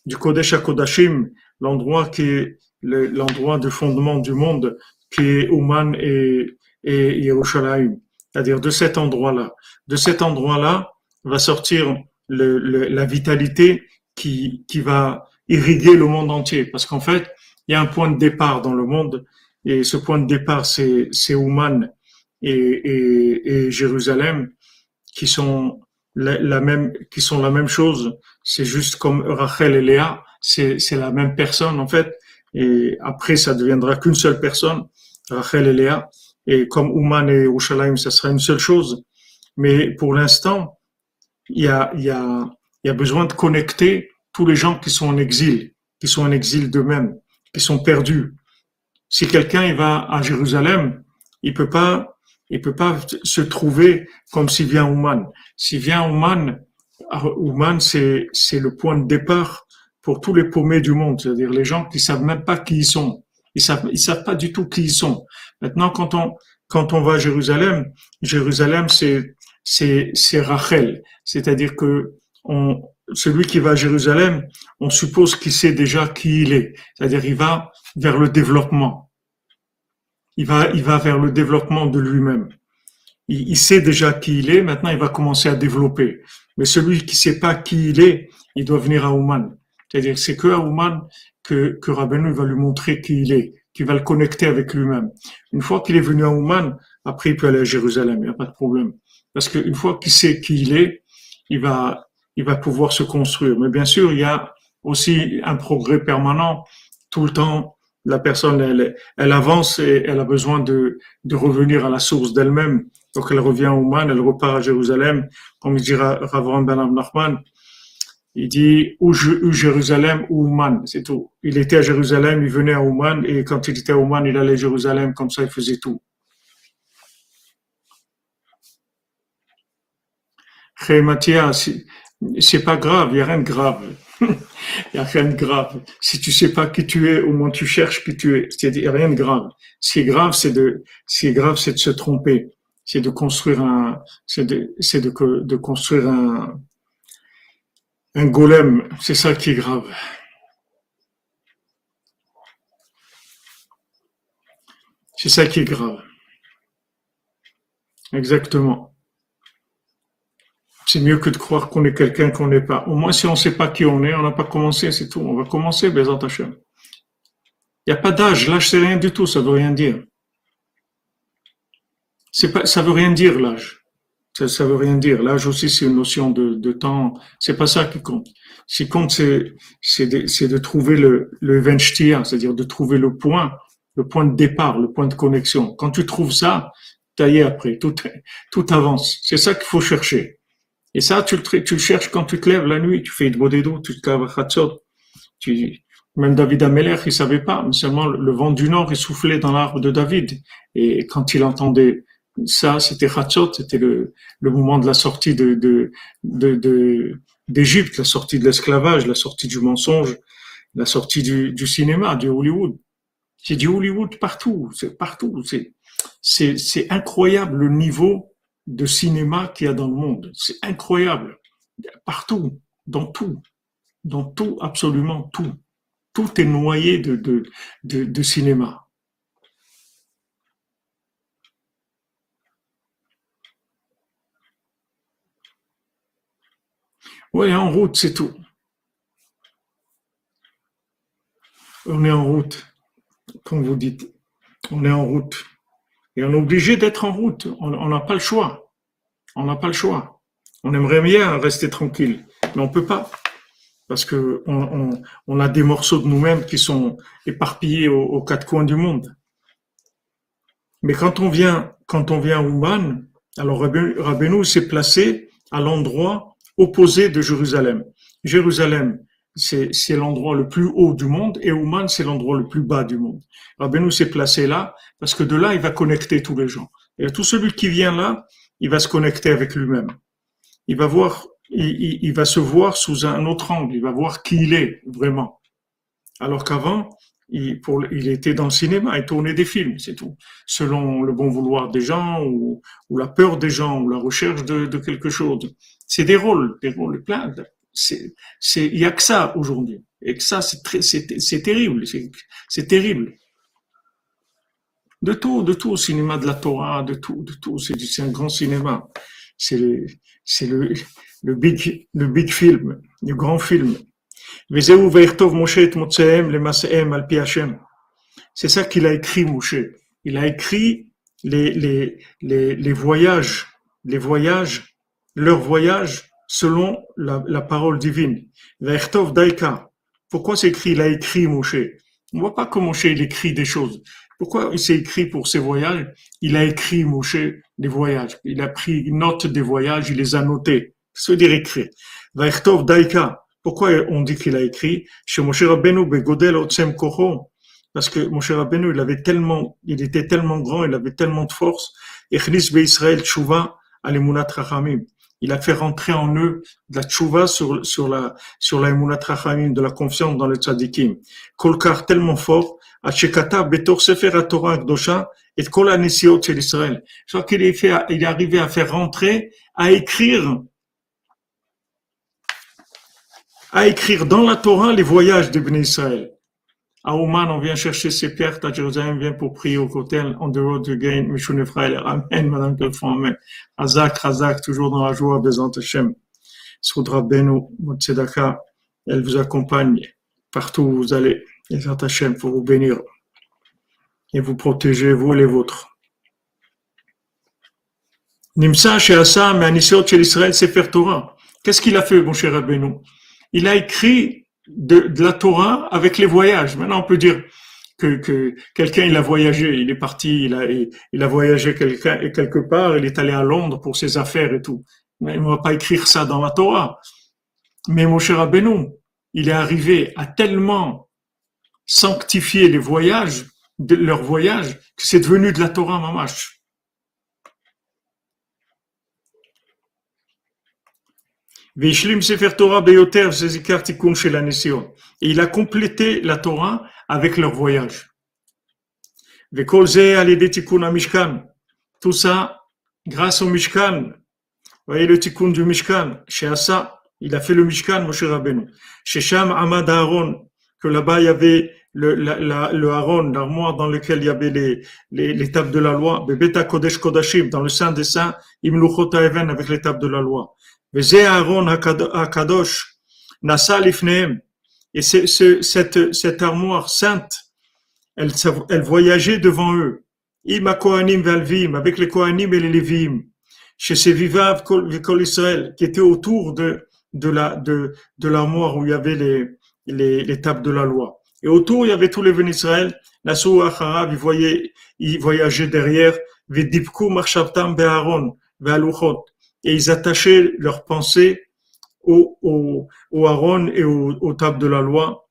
du Kodesh Kodashim, l'endroit qui est l'endroit de fondement du monde, qui est Ouman et, et Yerushalayim. C'est-à-dire de cet endroit-là. De cet endroit-là va sortir le, la vitalité qui, qui va irriguer le monde entier. Parce qu'en fait, il y a un point de départ dans le monde, et ce point de départ, c'est, c'est Ouman et, et, et, Jérusalem, qui sont la, même, qui sont la même chose. C'est juste comme Rachel et Léa, c'est, c'est la même personne en fait. Et après, ça deviendra qu'une seule personne, Rachel et Léa. Et comme Ouman et Yerushalayim, ça sera une seule chose. Mais pour l'instant, il y a, il y a, il y a besoin de connecter tous les gens qui sont en exil, qui sont en exil d'eux-mêmes, qui sont perdus. Si quelqu'un va à Jérusalem, il peut pas, il peut pas se trouver comme s'il vient Ouman. S'il vient Ouman, Ouman c'est c'est le point de départ pour tous les paumés du monde, c'est-à-dire les gens qui savent même pas qui ils sont. Ils savent, ils savent pas du tout qui ils sont. Maintenant, quand on, quand on va à Jérusalem, Jérusalem, c'est, c'est, c'est Rachel. C'est-à-dire que on, celui qui va à Jérusalem, on suppose qu'il sait déjà qui il est. C'est-à-dire, il va vers le développement. Il va, il va vers le développement de lui-même. Il, il, sait déjà qui il est. Maintenant, il va commencer à développer. Mais celui qui sait pas qui il est, il doit venir à Ouman. C'est-à-dire, c'est que à Ouman que, que Rabbeinu va lui montrer qui il est, qui va le connecter avec lui-même. Une fois qu'il est venu à Ouman, après il peut aller à Jérusalem, il n'y a pas de problème. Parce qu'une fois qu'il sait qui il est, il va, il va pouvoir se construire. Mais bien sûr, il y a aussi un progrès permanent. Tout le temps, la personne, elle, avance et elle a besoin de, revenir à la source d'elle-même. Donc elle revient à Ouman, elle repart à Jérusalem, comme dira Ravran Ben Nachman, il dit ou, Jérusalem ou Ouman, c'est tout. Il était à Jérusalem, il venait à Ouman, et quand il était à Ouman, il allait à Jérusalem, comme ça il faisait tout. Mathias, c'est pas grave, il n'y a rien de grave. Il n'y a rien de grave. Si tu sais pas qui tu es, au moins tu cherches qui tu es. A rien de grave. Ce qui est grave, c'est de, ce qui est grave, c'est de se tromper. C'est de construire un, c'est de, c'est de, de construire un, un golem, c'est ça qui est grave. C'est ça qui est grave. Exactement. C'est mieux que de croire qu'on est quelqu'un qu'on n'est pas. Au moins, si on ne sait pas qui on est, on n'a pas commencé, c'est tout. On va commencer, Bézant Il n'y a pas d'âge. L'âge, c'est rien du tout. Ça veut rien dire. C'est pas, ça veut rien dire, l'âge. Ça, ça veut rien dire. L'âge aussi, c'est une notion de, de temps. C'est pas ça qui compte. Ce qui compte, c'est, de, trouver le, le c'est-à-dire de trouver le point, le point de départ, le point de connexion. Quand tu trouves ça, taillé après, tout avance. C'est ça qu'il faut chercher. Et ça, tu le, tu le cherches quand tu te lèves la nuit, tu fais de bodédo, tu te lèves à tu, même David Ameller, il savait pas, mais seulement le vent du nord, il soufflait dans l'arbre de David. Et quand il entendait ça, c'était Hatzot, c'était le, le moment de la sortie de, de, de, d'Égypte, la sortie de l'esclavage, la sortie du mensonge, la sortie du, du cinéma, du Hollywood. C'est du Hollywood partout, c'est partout. C'est, c'est, c'est incroyable le niveau de cinéma qu'il y a dans le monde. C'est incroyable. Partout, dans tout, dans tout, absolument tout. Tout est noyé de, de, de, cinéma. Oui, en route, c'est tout. On est en route, comme vous dites. On est en route. Et on est obligé d'être en route. On n'a pas le choix. On n'a pas le choix. On aimerait bien rester tranquille, mais on peut pas. Parce que on, a des morceaux de nous-mêmes qui sont éparpillés aux, quatre coins du monde. Mais quand on vient, quand on vient à Ouman, alors Rabbeinu s'est placé à l'endroit opposé de Jérusalem. Jérusalem, c'est l'endroit le plus haut du monde et Ouman, c'est l'endroit le plus bas du monde. Rabbeinu s'est placé là parce que de là, il va connecter tous les gens. Et tout celui qui vient là, il va se connecter avec lui-même. Il va voir, il, il, va se voir sous un autre angle. Il va voir qui il est vraiment. Alors qu'avant, il, était dans le cinéma, il tournait des films, c'est tout. Selon le bon vouloir des gens ou, ou la peur des gens ou la recherche de, de quelque chose. C'est des rôles, des rôles pleins. C'est, il y a que ça aujourd'hui. Et que ça, c'est terrible, c'est, terrible. De tout, de tout, au cinéma de la Torah, de tout, de tout. C'est, un grand cinéma. C'est le, le, le big, le big film, le grand film. C'est ça qu'il a écrit, Moshe. Il a écrit les, les, les, les voyages, les voyages, leurs voyages selon la, la parole divine. Daika. Pourquoi c'est écrit, il a écrit Moshe? On voit pas comment Moshe il écrit des choses. Pourquoi il s'est écrit pour ses voyages? Il a écrit Moshe des voyages. Il a pris une note des voyages, il les a notés. Ça veut dire écrire? Daika. Pourquoi on dit qu'il a écrit? Chez Moshe Rabbeinu begodel otsem kocho Parce que Moshe Rabbeinu, il avait tellement, il était tellement grand, il avait tellement de force. Echnis beIsraël tshuva alemunat rachamim. Il a fait rentrer en eux de la tshuva sur, sur la, sur la de la confiance dans le tzadikim. Kolkar tellement fort, Achekata betor sefer Torah kdosha et kol anesiot chez l'Israël. Je crois qu'il est fait, il est arrivé à faire rentrer, à écrire à écrire dans la Torah les voyages d'Ibn Israël. À Oman, on vient chercher ses pertes. À Jérusalem, vient pour prier au côté. On the road again. Mishune Frère. Amen, Madame Kelfon. Amen. Azak, Razak, toujours dans la joie, Bezant Hashem. Soudra Benu, Tzedaka, elle vous accompagne partout où vous allez. Bezant Hashem pour vous bénir et vous protéger, vous et les vôtres. Nimsa, Sheasa, Me'anisiot, Shel Israël, Sefer Torah. Qu'est-ce qu'il a fait, mon cher Rabbeinu? il a écrit de, la Torah avec les voyages. Maintenant, on peut dire que, quelqu'un il a voyagé, il est parti, il a, il a voyagé quelque, part, il est allé à Londres pour ses affaires et tout. Mais on va pas écrire ça dans la Torah. Mais mon cher Abénou, il est arrivé à tellement sanctifier les voyages, de leurs voyages, que c'est devenu de la Torah mamash. Et il a complété la Torah avec leur voyage. Tout ça, grâce au Mishkan. voyez le tikkun du Mishkan. Chez Asa, il a fait le Mishkan, Moshe Rabbeinu. Chez Sham Ahmad Aaron, que là-bas il y avait le, la, le Aaron, l'armoire dans lequel il y avait les, les, les tables de la loi. Bebeta Kodesh Kodashim, dans le Saint des Saints, Imluchot Even avec les tables de la loi. Et cette, cette armoire sainte, elle, elle voyageait devant eux. avec les Kohanim et les Lévim. chez ses vivaves Kol Israël, qui était autour de, de la, de, de l'armoire où il y avait les, les, les tables de la loi. Et autour, il y avait tous les venus d'Israël. La Acharav, ils voyaient, ils voyageaient derrière. Vedipku Marshavtam Be'aron, Ve'aluchot. Et ils attachaient leurs pensées au, au, au Aaron et aux, aux tables de la loi.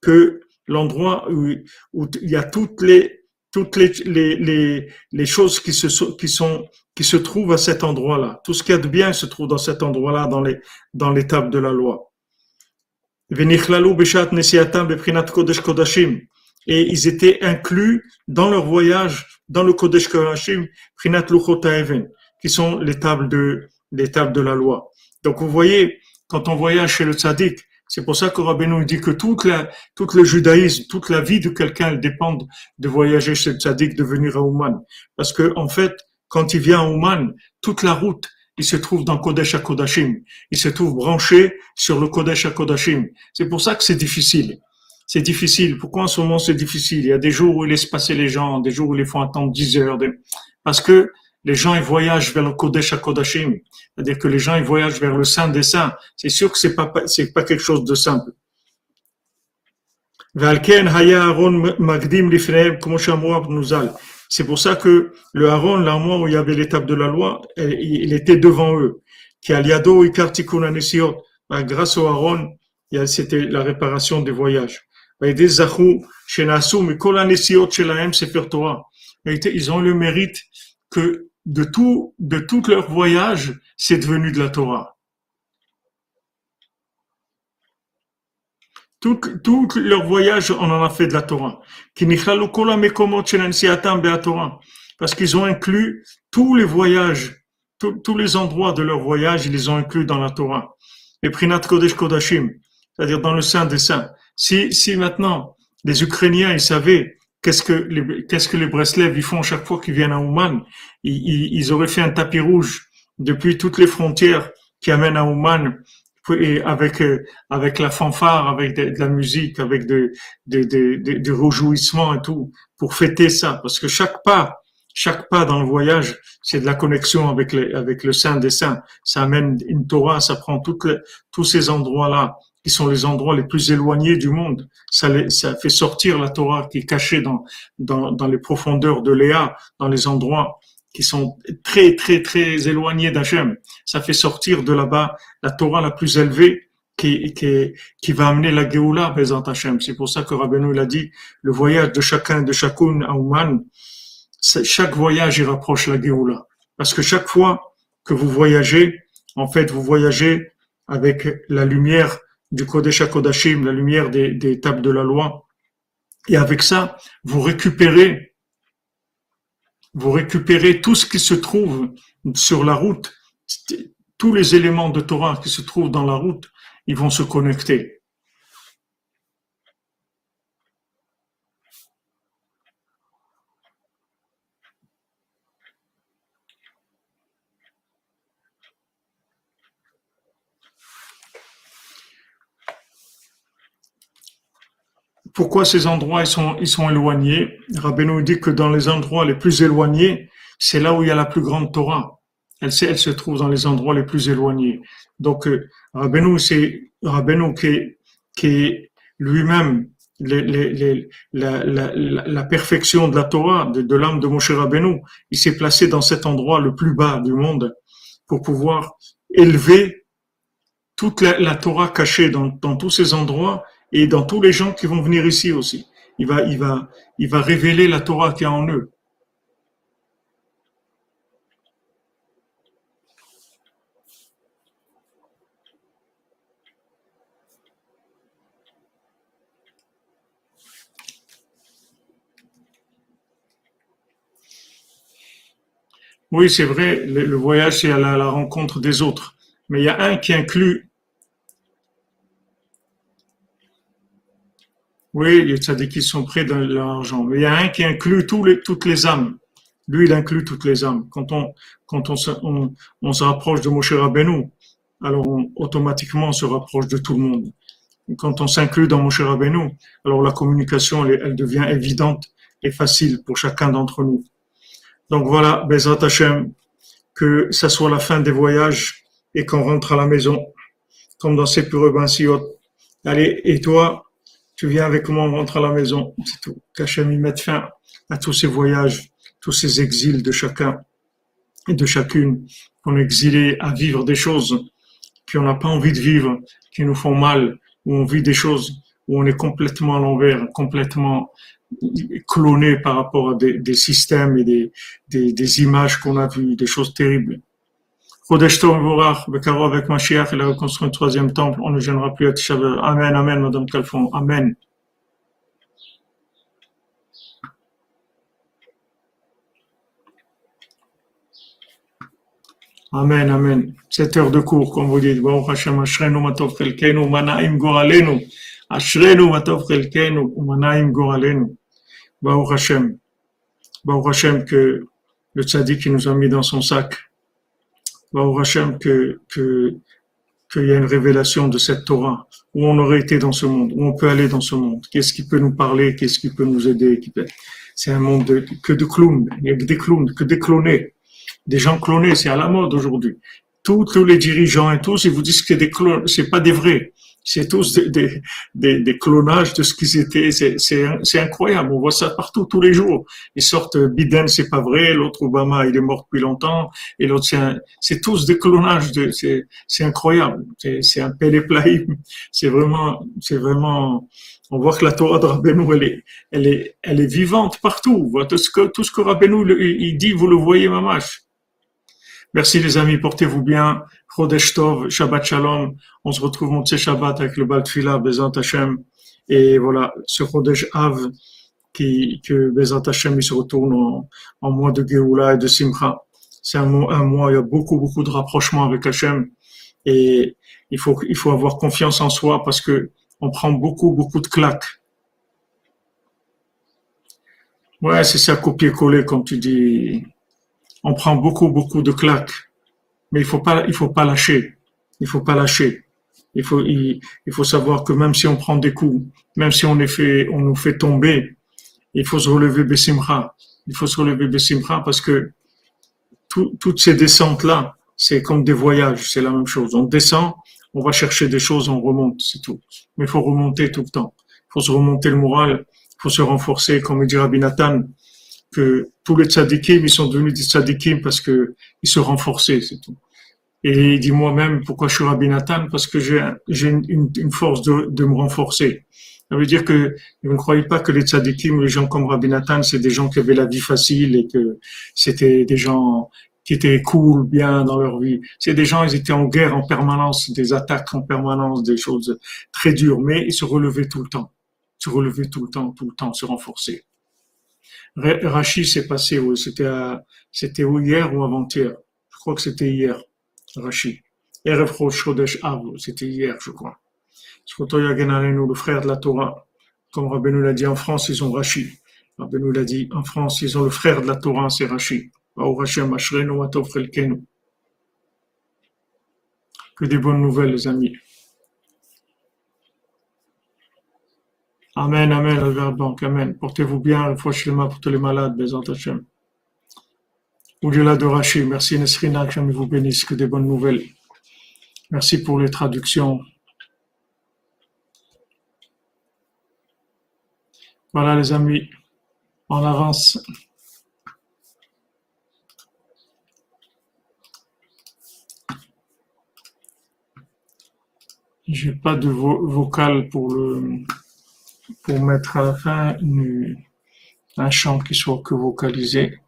Que l'endroit où, où il y a toutes les toutes les, les, les, les choses qui se, qui, sont, qui se trouvent à cet endroit-là. Tout ce qu'il y a de bien se trouve dans cet endroit-là, dans les dans l'étape de la loi. Et ils étaient inclus dans leur voyage dans le Kodesh Kodashim, Prinat qui sont les tables de, les tables de la loi. Donc vous voyez, quand on voyage chez le tzaddik, c'est pour ça que Rabbeinu dit que toute la, tout le judaïsme, toute la vie de quelqu'un dépend de voyager chez le tzaddik, de venir à Ouman. Parce que, en fait, quand il vient à Ouman, toute la route, il se trouve dans Kodesh HaKodashim. Il se trouve branché sur le Kodesh HaKodashim. C'est pour ça que c'est difficile. C'est difficile. Pourquoi en ce moment c'est difficile? Il y a des jours où il laisse passer les gens, des jours où ils font attendre 10 heures. Parce que les gens ils voyagent vers le Kodesh HaKodashim. C'est-à-dire que les gens ils voyagent vers le Saint des Saints. C'est sûr que c'est pas pas quelque chose de simple. C'est pour ça que le Aaron, l'armoire où il y avait l'étape de la loi, il était devant eux. Grâce au Aaron, c'était la réparation des voyages. Ils ont le mérite que de tout, de leur voyage, c'est devenu de la Torah. Tout, tout leur voyage, on en a fait de la Torah. Parce qu'ils ont inclus tous les voyages, tous les endroits de leur voyage, ils les ont inclus dans la Torah. Et Prinat Kodesh Kodashim, c'est-à-dire dans le Saint des Saints. Si, si maintenant les Ukrainiens, ils savaient qu'est-ce que les, qu'est-ce que les Breslev ils font chaque fois qu'ils viennent à Ouman, ils, ils, auraient fait un tapis rouge depuis toutes les frontières qui amènent à Ouman et avec euh, avec la fanfare, avec de, la musique, avec de, de, de, de, et tout, pour fêter ça. Parce que chaque pas, chaque pas dans le voyage, c'est de la connexion avec, les, avec le Saint des Saints. Ça amène une Torah, ça prend toutes tous ces endroits-là qui sont les endroits les plus éloignés du monde. Ça, ça fait sortir la Torah qui est cachée dans, dans, dans les profondeurs de Léa, dans les endroits qui sont très, très, très éloignés d'Hachem. Ça fait sortir de là-bas la Torah la plus élevée qui, qui, qui va amener la Géoula, présent Hachem. C'est pour ça que Rabbeinu l'a dit, le voyage de chacun, de chacune à Ouman, chaque voyage, il rapproche la Géoula. Parce que chaque fois que vous voyagez, en fait, vous voyagez avec la lumière du Kodesh HaKodashim, la lumière des, des tables de la loi. Et avec ça, vous récupérez, vous récupérez tout ce qui se trouve sur la route, tous les éléments de Torah qui se trouvent dans la route, ils vont se connecter. Pourquoi ces endroits ils sont, ils sont éloignés Rabbeinu dit que dans les endroits les plus éloignés, c'est là où il y a la plus grande Torah. Elle, elle se trouve dans les endroits les plus éloignés. Donc, euh, Rabbeinu, c'est Rabbeinu qui, qui lui-même les, la, la, la, perfection de la Torah, de, l'âme de Moshe Rabbeinu. Il s'est placé dans cet endroit le plus bas du monde pour pouvoir élever toute la, la Torah cachée dans, dans tous ces endroits et dans tous les gens qui vont venir ici aussi. Il va, révéler la Torah qui est en eux. Oui, c'est vrai, le, voyage, c'est à la rencontre des autres. Mais il y a un qui inclut Oui, les tzadikis sont près de l'argent. Mais il y a un qui inclut toutes les âmes. Lui, il inclut toutes les âmes. Quand on, on, se, on, rapproche de Moshe Rabbeinu, alors automatiquement on se rapproche de tout le monde. quand on s'inclut dans Moshe Rabbeinu, alors la communication, elle, devient évidente et facile pour chacun d'entre nous. Donc voilà, Bezrat Hashem, que ça soit la fin des voyages et qu'on rentre à la maison, comme dans ces pureux Siot. Allez, et toi, tu viens avec moi, on rentre à la maison, c'est tout. Qu'Hachem y mette fin à tous ces voyages, tous ces exils de chacun et de chacune. On est exilé à vivre des choses qu'on n'a pas envie de vivre, qui nous font mal, où on vit des choses où on est complètement à l'envers, complètement cloné par rapport à des, systèmes et des, images qu'on a vues, des choses terribles. Chodesh Tov Bekaro avec Mashiach, il a reconstruit un troisième temple, on ne gênera plus à Tisha Amen, Amen, Madame Calfon, Amen. Amen, Amen. Cette heure de cours, comme vous dites, Baruch Hashem, Ashrenu Matov Chelkenu, Manaim Goralenu, Ashrenu Matov Chelkenu, Manaim Goralenu. Baruch Hashem. Baruch Hashem que le tzaddik qui nous a mis dans son sac. Baruch Hashem que, que, qu'il y a une révélation de cette Torah, où on aurait été dans ce monde, où on peut aller dans ce monde? Qu'est-ce qui peut nous parler, qu'est-ce qui peut nous aider? C'est un monde de, que de clowns, il y a que des clowns, que des clonés des gens clonés, c'est à la mode aujourd'hui. Tous, tous les dirigeants et tous, ils vous disent que c'est des clones, c'est pas des vrais. C'est tous des, des, des, clonages de ce qu'ils étaient. C'est incroyable. On voit ça partout, tous les jours. Ils sortent Biden, c'est pas vrai. L'autre Obama, il est mort depuis longtemps. Et l'autre, c'est tous des clonages. De, c'est incroyable. C'est un péléplaïm. C'est vraiment, c'est vraiment. On voit que la Torah de Rabbeinu, elle est, elle est, elle est vivante partout. Tout ce que, tout ce que Rabbeinu, il dit, vous le voyez, mamash. Merci les amis, portez-vous bien. Chodesh Tov, Shabbat Shalom. On se retrouve Montse Shabbat avec le Baltfila, Bezant Hashem. Et voilà, ce Chodesh Av, qui, que Bezant Hashem, il se retourne en, en, mois de Geoula et de Simcha. C'est un, un, mois, il y a beaucoup, beaucoup de rapprochement avec Hashem. Et il faut, il faut avoir confiance en soi parce que on prend beaucoup, beaucoup de claques. Ouais, c'est ça, copier-coller, comme tu dis on prend beaucoup, beaucoup de claques. Mais il faut pas, il faut pas lâcher. Il faut pas lâcher. Il faut, il, faut savoir que même si on prend des coups, même si on est fait, on nous fait tomber, il faut se relever Bessimra. Il faut se relever Bessimra parce que toutes ces descentes-là, c'est comme des voyages, c'est la même chose. On descend, on va chercher des choses, on remonte, c'est tout. Mais il faut remonter tout le temps. Il faut se remonter le moral, il faut se renforcer, comme dit Rabbi Nathan, que tous les tzadikim, ils sont devenus des tzadikim parce que ils se renforçaient, c'est tout. Et il dit moi-même, pourquoi je suis Rabbi Nathan? Parce que j'ai une, une, force de, de, me renforcer. Ça veut dire que vous ne croyez pas que les tzadikim, les gens comme Rabbi Nathan, c'est des gens qui avaient la vie facile et que c'était des gens qui étaient cool, bien dans leur vie. C'est des gens, ils étaient en guerre en permanence, des attaques en permanence, des choses très dures, mais ils se relevaient tout le temps. Se relevaient tout le temps, tout le temps, se renforcer. Rachi s'est passé, c'était c'était hier ou avant-hier? Je crois que c'était hier, Rachi. Erev Chodesh Av, c'était hier, je crois. le frère de la Torah. Comme Rabbeinu l'a dit en France, ils ont Rachi. Rabbeinu l'a dit en France, ils ont le frère de la Torah, c'est Rachi. Que des bonnes nouvelles, les amis. Amen, Amen, Albert Bank, Amen. Portez-vous bien, fois mains pour tous les malades, Bézant Hachem. Au-delà de Rachid, merci Nesrina, que vous bénisse, que des bonnes nouvelles. Merci pour les traductions. Voilà les amis, en avance. J'ai pas de vocal pour le pour mettre à la fin un chant qui soit que vocalisé.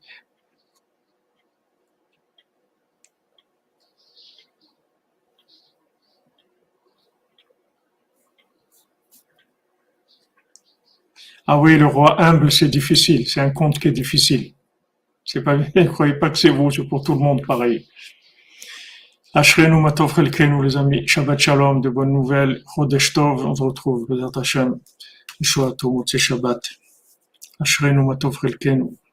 Ah oui, le roi humble, c'est difficile. C'est un conte qui est difficile. Ne croyez pas que c'est vous, c'est pour tout le monde pareil. Ashrenu matov les amis. Shabbat shalom, de bonnes nouvelles. Chodesh on se retrouve, Bezat Hashem. ישועתו מוצא שבת. אשרינו מה טוב חלקנו.